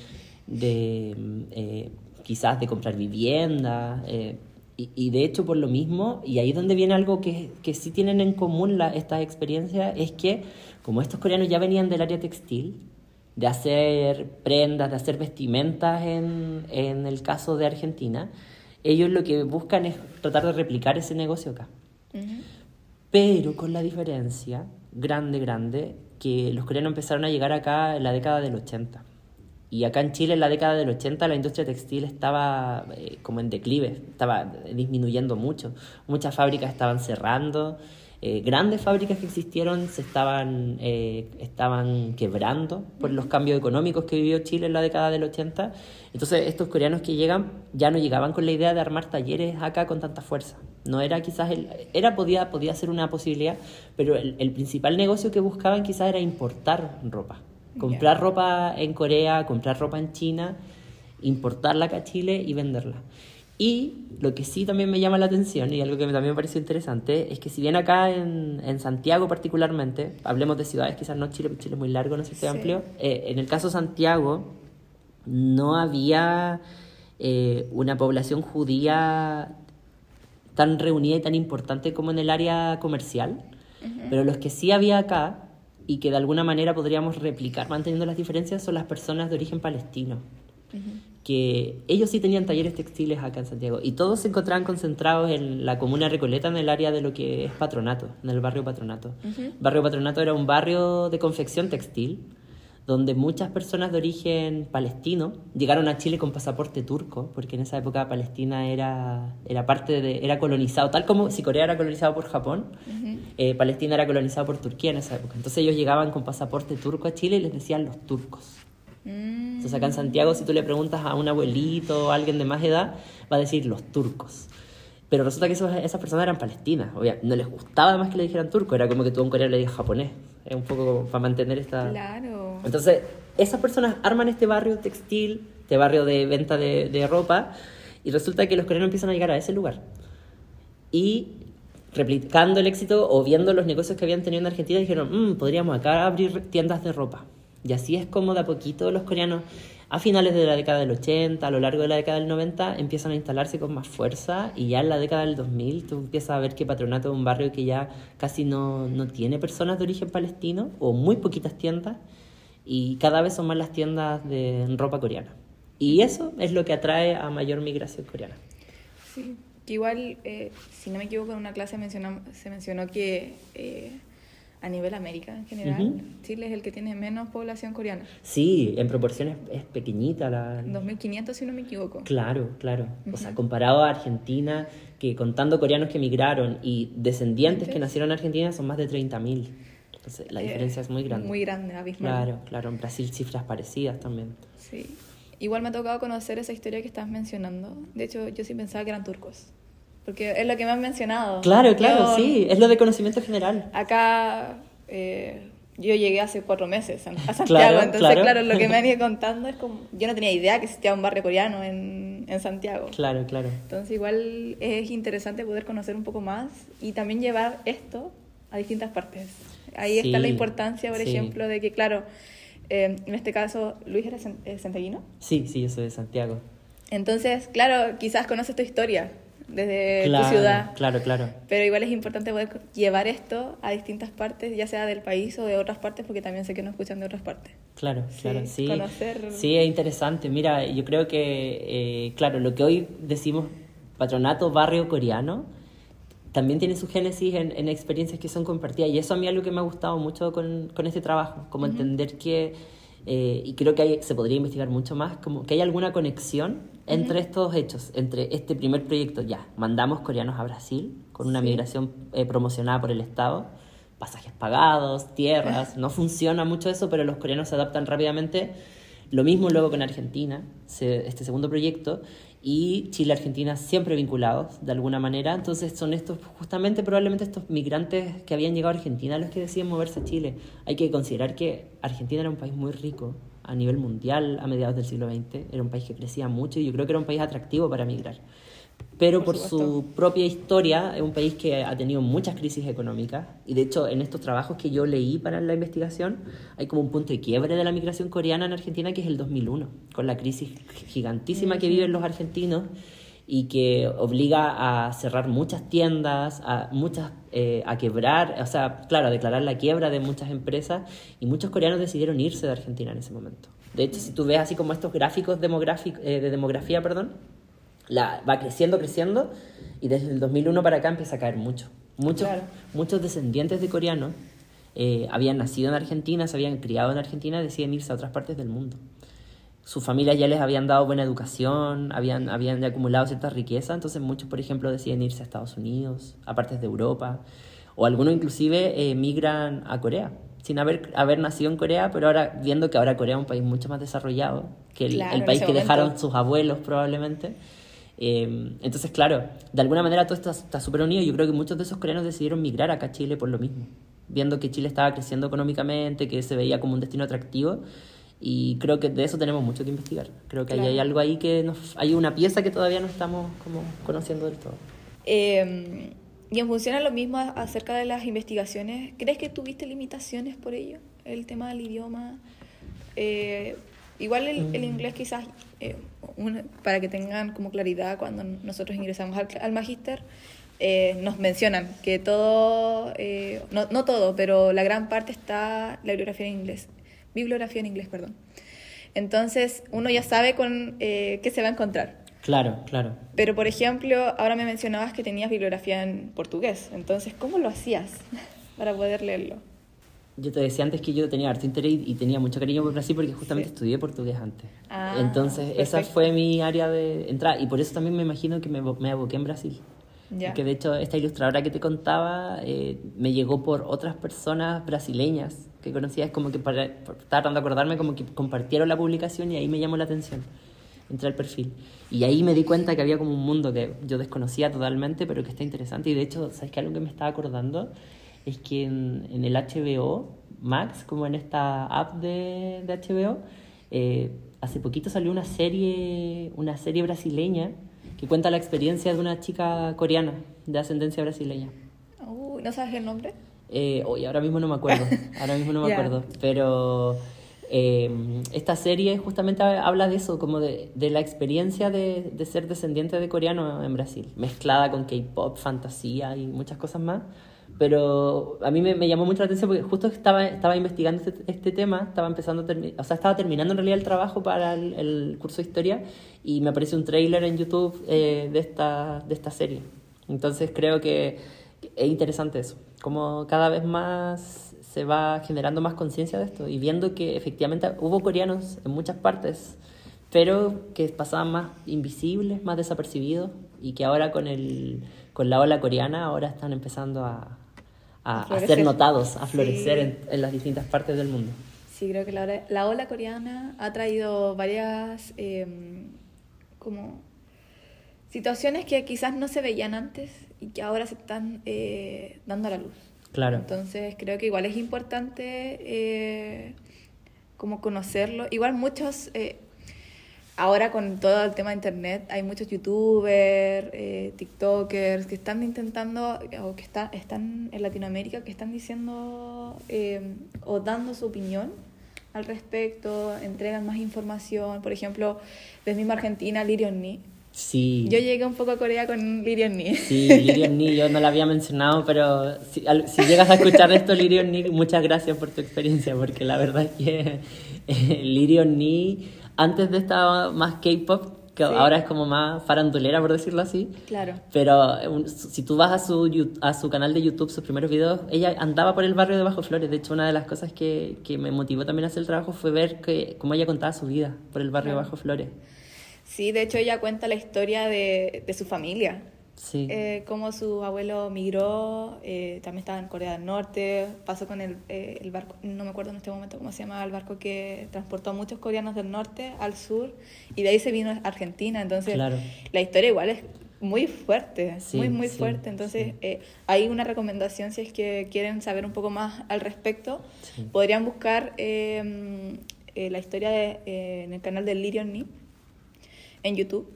de, quizás de comprar vivienda. eh, y, y de hecho por lo mismo, y ahí es donde viene algo que, que sí tienen en común la, estas experiencias, es que como estos coreanos ya venían del área textil, de hacer prendas, de hacer vestimentas en, en el caso de Argentina, ellos lo que buscan es tratar de replicar ese negocio acá pero con la diferencia grande, grande, que los coreanos empezaron a llegar acá en la década del 80. Y acá en Chile en la década del 80 la industria textil estaba eh, como en declive, estaba disminuyendo mucho. Muchas fábricas estaban cerrando, eh, grandes fábricas que existieron se estaban, eh, estaban quebrando por los cambios económicos que vivió Chile en la década del 80. Entonces estos coreanos que llegan ya no llegaban con la idea de armar talleres acá con tanta fuerza. No era quizás el, era podía podía ser una posibilidad, pero el, el principal negocio que buscaban quizás era importar ropa. Comprar ropa en Corea, comprar ropa en China, importarla acá a Chile y venderla. Y lo que sí también me llama la atención y algo que también me pareció interesante es que si bien acá en, en Santiago particularmente, hablemos de ciudades, quizás no Chile, porque Chile es muy largo, no sé si es Sí. amplio, eh, en el caso de Santiago no había eh, una población judía tan reunida y tan importante como en el área comercial, pero los que sí había acá y que de alguna manera podríamos replicar manteniendo las diferencias son las personas de origen palestino que ellos sí tenían talleres textiles acá en Santiago y todos se encontraban concentrados en la comuna Recoleta, en el área de lo que es Patronato, en el barrio Patronato. Barrio Patronato era un barrio de confección textil donde muchas personas de origen palestino llegaron a Chile con pasaporte turco, porque en esa época Palestina era, era parte de, era colonizado, tal como si Corea era colonizado por Japón, eh, Palestina era colonizado por Turquía en esa época. Entonces ellos llegaban con pasaporte turco a Chile y les decían los turcos. Mm. Entonces acá en Santiago, si tú le preguntas a un abuelito o a alguien de más edad, va a decir los turcos. Pero resulta que esos- esas personas eran palestinas. No les gustaba más que le dijeran turco, era como que tú a un coreano le digas japonés. Es un poco para mantener esta... Claro. Entonces, esas personas arman este barrio textil, este barrio de venta de, ropa, y resulta que los coreanos empiezan a llegar a ese lugar. Y replicando el éxito o viendo los negocios que habían tenido en Argentina, dijeron, "Mm, podríamos acá abrir tiendas de ropa. Y así es como de a poquito los coreanos, a finales de la década del 80, a lo largo de la década del 90, empiezan a instalarse con más fuerza y ya en la década del 2000 tú empiezas a ver que Patronato es un barrio que ya casi no, no tiene personas de origen palestino o muy poquitas tiendas y cada vez son más las tiendas de ropa coreana. Y eso es lo que atrae a mayor migración coreana. Sí. Que igual, eh, si no me equivoco, en una clase mencionam- se mencionó que eh, a nivel América en general, Ujú. Chile es el que tiene menos población coreana. Sí, en proporciones es pequeñita la... 2.500 si no me equivoco. Claro, claro. O sea, comparado a Argentina, que contando coreanos que emigraron y descendientes que Antes. nacieron en Argentina son más de 30.000. Entonces, la Eh, diferencia es muy grande. Muy grande, abismal. Claro, claro. En Brasil cifras parecidas también. Sí. Igual me ha tocado conocer esa historia que estás mencionando. De hecho, yo sí pensaba que eran turcos. Porque es lo que me han mencionado. Claro, claro, Yo- sí. Es lo de conocimiento general. Acá eh, yo llegué hace cuatro meses a a Santiago, Claro, entonces claro. claro. lo que me han ido contando es como, yo no tenía idea que existía un barrio coreano en, en Santiago. Claro, claro. Entonces igual es interesante poder conocer un poco más y también llevar esto a distintas partes. Ahí está la importancia, por sí. ejemplo, de que, claro, eh, en este caso, Luis era eh, santiaguino. Sí, sí, yo soy de Santiago. Entonces, claro, quizás conoces tu historia desde claro, tu ciudad. Claro, claro. Pero igual es importante poder llevar esto a distintas partes, ya sea del país o de otras partes, porque también sé que nos escuchan de otras partes. Claro, Sí, claro, sí. conocer- Sí, es interesante. Mira, yo creo que, eh, claro, lo que hoy decimos patronato barrio coreano, también tiene su génesis en, en experiencias que son compartidas. Y eso a mí es algo que me ha gustado mucho con, con este trabajo, como entender que, eh, y creo que hay- se podría investigar mucho más, como que hay alguna conexión entre estos hechos, entre este primer proyecto, ya, mandamos coreanos a Brasil con una Sí. migración eh, promocionada por el Estado, pasajes pagados, tierras, no funciona mucho eso, pero los coreanos se adaptan rápidamente. Lo mismo luego con Argentina, este segundo proyecto, y Chile-Argentina siempre vinculados de alguna manera. Entonces son estos, justamente probablemente estos migrantes que habían llegado a Argentina los que deciden moverse a Chile. Hay que considerar que Argentina era un país muy rico a nivel mundial a mediados del siglo XX, era un país que crecía mucho y yo creo que era un país atractivo para migrar pero por, su propia historia es un país que ha tenido muchas crisis económicas y de hecho en estos trabajos que yo leí para la investigación hay como un punto de quiebre de la migración coreana en Argentina que es el 2001, con la crisis gigantísima que viven los argentinos y que obliga a cerrar muchas tiendas, a muchas eh, a quebrar, o sea, claro, a declarar la quiebra de muchas empresas y muchos coreanos decidieron irse de Argentina en ese momento. De hecho, si tú ves así como estos gráficos demográficos, eh, de demografía, perdón, la, va creciendo, creciendo, y desde el 2001 para acá empieza a caer mucho. Muchos, muchos descendientes de coreanos eh, habían nacido en Argentina, se habían criado en Argentina deciden irse a otras partes del mundo. Sus familias ya les habían dado buena educación, habían, habían acumulado cierta riqueza, entonces muchos, por ejemplo, deciden irse a Estados Unidos, a partes de Europa, o algunos inclusive emigran a Corea, sin haber, haber nacido en Corea, pero ahora viendo que ahora Corea es un país mucho más desarrollado que el, el país que dejaron sus abuelos probablemente. Em, entonces, claro, de alguna manera todo esto está súper unido. Yo creo que muchos de esos coreanos decidieron migrar acá a Chile por lo mismo, viendo que Chile estaba creciendo económicamente, que se veía como un destino atractivo. Y creo que de eso tenemos mucho que investigar. Creo que hay algo ahí que nos, hay una pieza que todavía no estamos como conociendo del todo. Eh, y en función a lo mismo acerca de las investigaciones, ¿crees que tuviste limitaciones por ello? El tema del idioma. Eh, igual el, el, mm. inglés quizás eh, para que tengan como claridad cuando nosotros ingresamos al, al magíster, eh, nos mencionan que todo, eh, no, no, todo, pero la gran parte está la bibliografía en inglés, bibliografía en inglés, perdón. Entonces uno ya sabe con qué se va a encontrar. Claro, claro. Pero por ejemplo, ahora me mencionabas que tenías bibliografía en portugués, entonces ¿cómo lo hacías para poder leerlo? Yo te decía antes que yo tenía harto interés y, tenía mucho cariño por Brasil porque justamente estudié portugués antes. Ah, Entonces, esa fue mi área de entrada y por eso también me imagino que me, me aboqué en Brasil. Ya. Porque de hecho, esta ilustradora que te contaba eh, me llegó por otras personas brasileñas que conocía, es como que para, estaba tratando de acordarme, como que compartieron la publicación y ahí me llamó la atención. Entré al perfil. Y ahí me di cuenta que había como un mundo que yo desconocía totalmente, pero que está interesante. Y de hecho, ¿sabes qué? Algo que me estaba acordando es que en, el HBO Max, como en esta app de, de HBO, eh, hace poquito salió una serie, una serie brasileña que cuenta la experiencia de una chica coreana de ascendencia brasileña. Uh, ¿No sabes el nombre? Eh, ahora mismo no me acuerdo, ahora mismo no me acuerdo, pero eh, esta serie justamente habla de eso, como de, de la experiencia de, de, ser descendiente de coreano en Brasil, mezclada con K-pop, fantasía y muchas cosas más pero a mí me, me, llamó mucho la atención porque justo estaba, estaba investigando este, este tema, estaba empezando, o sea, estaba terminando en realidad el trabajo para el, el curso de historia y me aparece un trailer en YouTube eh, de, esta, de esta serie. Entonces creo que es interesante eso, como cada vez más se va generando más conciencia de esto y viendo que efectivamente hubo coreanos en muchas partes, pero que pasaban más invisibles, más desapercibidos y que ahora con, el, con la ola coreana ahora están empezando a, a, ser notados, a florecer en, las distintas partes del mundo. Sí, creo que la, la ola coreana ha traído varias em, como situaciones que quizás no se veían antes y que ahora se están eh, dando a la luz. Claro. Entonces creo que igual es importante eh, como conocerlo. Igual muchos eh, ahora con todo el tema de internet hay muchos youtubers, eh, tiktokers que están intentando o que está, están en Latinoamérica que están diciendo eh, o dando su opinión al respecto, entregan más información. Por ejemplo, desde misma Argentina, Lirion Ni. Sí. Yo llegué un poco a Corea con Lirion Ni. Sí, Lirion Ni, yo no la había mencionado, pero si, si llegas a escuchar esto, Lirion Ni, muchas gracias por tu experiencia, porque la verdad es que eh, Lirion Ni antes de esta más K-pop, que ahora es como más farandulera, por decirlo así. Claro. Pero si tú vas a su, a su canal de YouTube, sus primeros videos, ella andaba por el barrio de Bajo Flores. De hecho, una de las cosas que, que me motivó también a hacer el trabajo fue ver que, cómo ella contaba su vida por el barrio de Bajo Flores. Sí, de hecho ella cuenta la historia de, de su familia, Sí. eh, cómo su abuelo migró, eh, también estaba en Corea del Norte, pasó con el, eh, el barco, no me acuerdo en este momento cómo se llama, el barco que transportó a muchos coreanos del norte al sur y de ahí se vino a Argentina, entonces Claro. la historia igual es muy fuerte, Sí, muy muy sí, fuerte, entonces eh, hay una recomendación si es que quieren saber un poco más al respecto, podrían buscar eh, eh, la historia de, eh, en el canal de Lirion Ni en YouTube,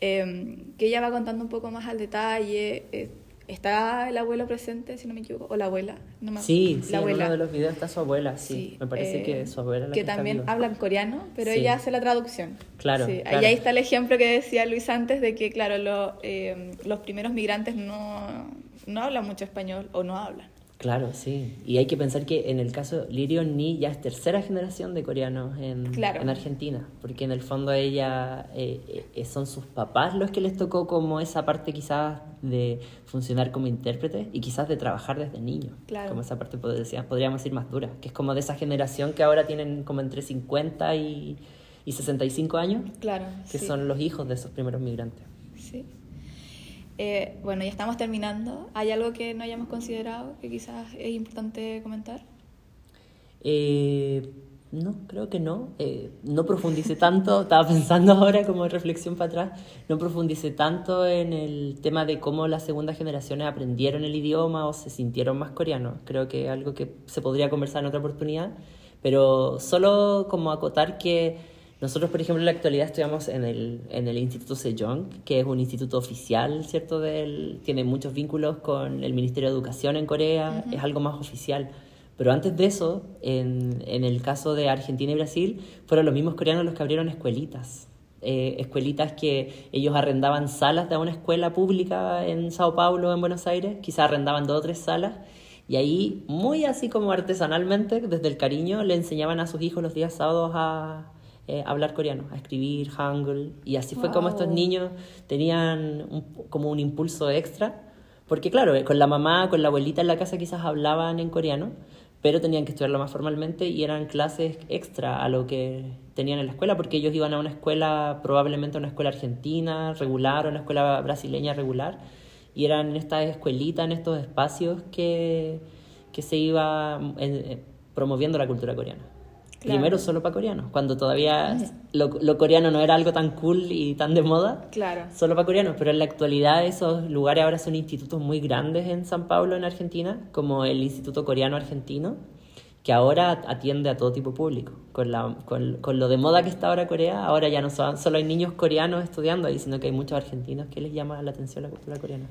eh, que ella va contando un poco más al detalle. eh, está el abuelo presente, si no me equivoco, o la abuela. No me Sí, sí, la en abuela. uno de los videos está su abuela, sí. Sí, Me parece eh, que su abuela es la que que, está también viva. habla en coreano, pero Sí. ella hace la traducción. Claro, Sí, claro. Y ahí está el ejemplo que decía Luis antes de que, claro, lo, eh, los primeros migrantes no, no hablan mucho español o no hablan. Claro, sí. Y hay que pensar que en el caso Lirio Ni ya es tercera generación de coreanos en, Claro. en Argentina, porque en el fondo ella eh, eh, son sus papás los que les tocó como esa parte quizás de funcionar como intérprete y quizás de trabajar desde niños, Claro. como esa parte podría- podríamos decir más dura, que es como de esa generación que ahora tienen como entre 50 y, y 65 años, Claro. que sí. son los hijos de esos primeros migrantes. Sí. Eh, bueno, ya estamos terminando. ¿Hay algo que no hayamos considerado que quizás es importante comentar? Eh, no, creo que no. Eh, no profundicé tanto, estaba pensando ahora como reflexión para atrás, no profundicé tanto en el tema de cómo las segundas generaciones aprendieron el idioma o se sintieron más coreanos. Creo que es algo que se podría conversar en otra oportunidad, pero solo como acotar que nosotros, por ejemplo, en la actualidad estudiamos en el, en el Instituto Sejong, que es un instituto oficial, ¿cierto? Del, tiene muchos vínculos con el Ministerio de Educación en Corea, es algo más oficial. Pero antes de eso, en, en el caso de Argentina y Brasil, fueron los mismos coreanos los que abrieron escuelitas. Eh, escuelitas que ellos arrendaban salas de una escuela pública en Sao Paulo, en Buenos Aires, quizás arrendaban dos o tres salas, y ahí, muy así como artesanalmente, desde el cariño, le enseñaban a sus hijos los días sábados a eh, hablar coreano, a escribir hangul, y así fue como estos niños tenían un- como un impulso extra, porque claro, eh, con la mamá, con la abuelita en la casa quizás hablaban en coreano, pero tenían que estudiarlo más formalmente y eran clases extra a lo que tenían en la escuela, porque ellos iban a una escuela, probablemente a una escuela argentina regular o una escuela brasileña regular, y eran en estas escuelitas, en estos espacios que, que se iba eh, promoviendo la cultura coreana. Claro. Primero solo para coreanos, cuando todavía lo, lo coreano no era algo tan cool y tan de moda, Claro. solo para coreanos, pero en la actualidad esos lugares ahora son institutos muy grandes en San Pablo, en Argentina, como el Instituto Coreano Argentino, que ahora atiende a todo tipo público. Con, la, con, con lo de moda que está ahora Corea, ahora ya no son, solo hay niños coreanos estudiando ahí, sino que hay muchos argentinos que les llama la atención la cultura coreana.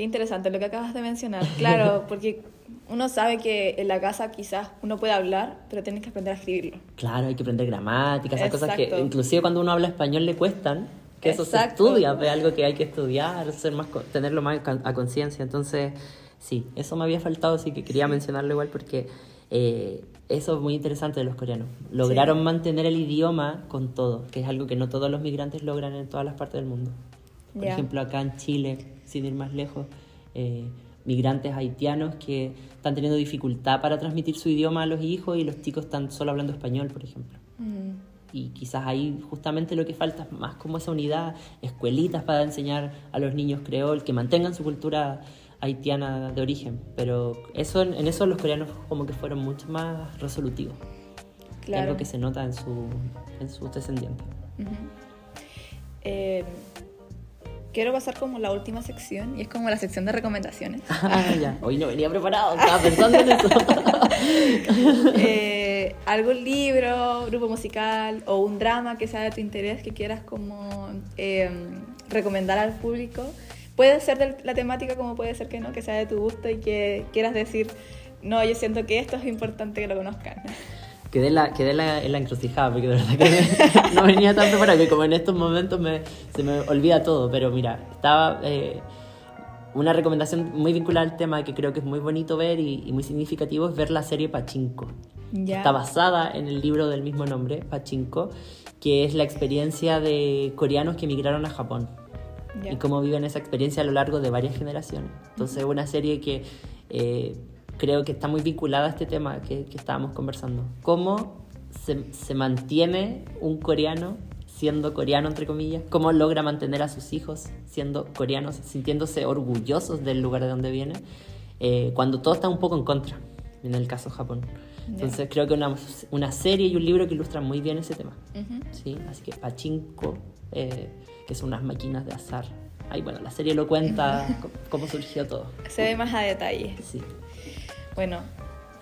Qué interesante lo que acabas de mencionar. Claro, porque uno sabe que en la casa quizás uno puede hablar, pero tienes que aprender a escribirlo. Claro, hay que aprender gramática, esas cosas que inclusive cuando uno habla español le cuestan, que eso se estudia, es algo que hay que estudiar, ser más, tenerlo más a conciencia. Entonces, sí, eso me había faltado, así que quería mencionarlo igual porque eh, eso es muy interesante de los coreanos. Lograron mantener el idioma con todo, que es algo que no todos los migrantes logran en todas las partes del mundo. Por ejemplo, acá en Chile, sin ir más lejos, eh, migrantes haitianos que están teniendo dificultad para transmitir su idioma a los hijos y los chicos están solo hablando español, por ejemplo. Mm, Y quizás ahí justamente lo que falta es más como esa unidad, escuelitas para enseñar a los niños creol, que mantengan su cultura haitiana de origen. Pero eso en eso los coreanos como que fueron mucho más resolutivos. Es claro. algo que se nota en, su, en sus descendientes. Eh, quiero pasar como la última sección y es como la sección de recomendaciones. Ah, ya. Hoy no venía preparado, estaba pensando en eso. Eh, algún libro, grupo musical o un drama que sea de tu interés que quieras como eh, recomendar al público. Puede ser de la temática como puede ser que no, que sea de tu gusto y que quieras decir, no, yo siento que esto es importante que lo conozcan. Quedé, en la, quedé en la, en la encrucijada porque de verdad que no venía tan preparado que como en estos momentos me, se me olvida todo. Pero mira, estaba eh, una recomendación muy vinculada al tema que creo que es muy bonito ver y, y muy significativo es ver la serie Pachinko. Ya. Está basada en el libro del mismo nombre, Pachinko, que es la experiencia de coreanos que emigraron a Japón Ya. y cómo viven esa experiencia a lo largo de varias generaciones. Entonces, es una serie que eh, creo que está muy vinculada a este tema que, que estábamos conversando. Cómo se, se mantiene un coreano siendo coreano, entre comillas, cómo logra mantener a sus hijos siendo coreanos, sintiéndose orgullosos del lugar de donde viene, eh, cuando todo está un poco en contra, en el caso Japón. Entonces creo que una, una serie y un libro que ilustran muy bien ese tema. ¿sí? Así que Pachinko, eh, que son unas máquinas de azar. Ahí bueno, la serie lo cuenta cómo surgió todo. Se ve más a detalle. Sí. Bueno,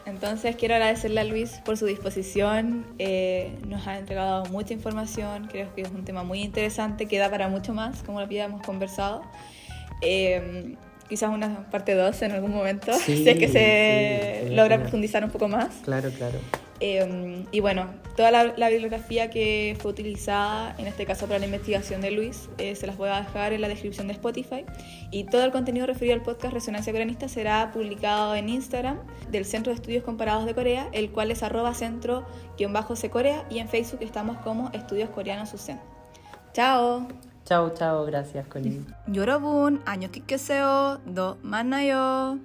entonces quiero agradecerle a Luis por su disposición. Eh, nos ha entregado mucha información. Creo que es un tema muy interesante que da para mucho más, como lo habíamos conversado. Eh, quizás una parte 2 en algún momento, si es que se logra profundizar un poco más. Claro, claro. Em, y bueno, toda la, bibliografía que fue utilizada, en este caso para la investigación de Luis, eh, se las voy a dejar en la descripción de Spotify. Y todo el contenido referido al podcast Resonancia Coreanista será publicado en Instagram del Centro de Estudios Comparados de Corea, el cual es arroba centro-c Corea, y en Facebook estamos como Estudios Coreanos UCEN. ¡Chao! Chao, chao, gracias, Connie. 여러분, 안녕히 계세요. 너 만나요.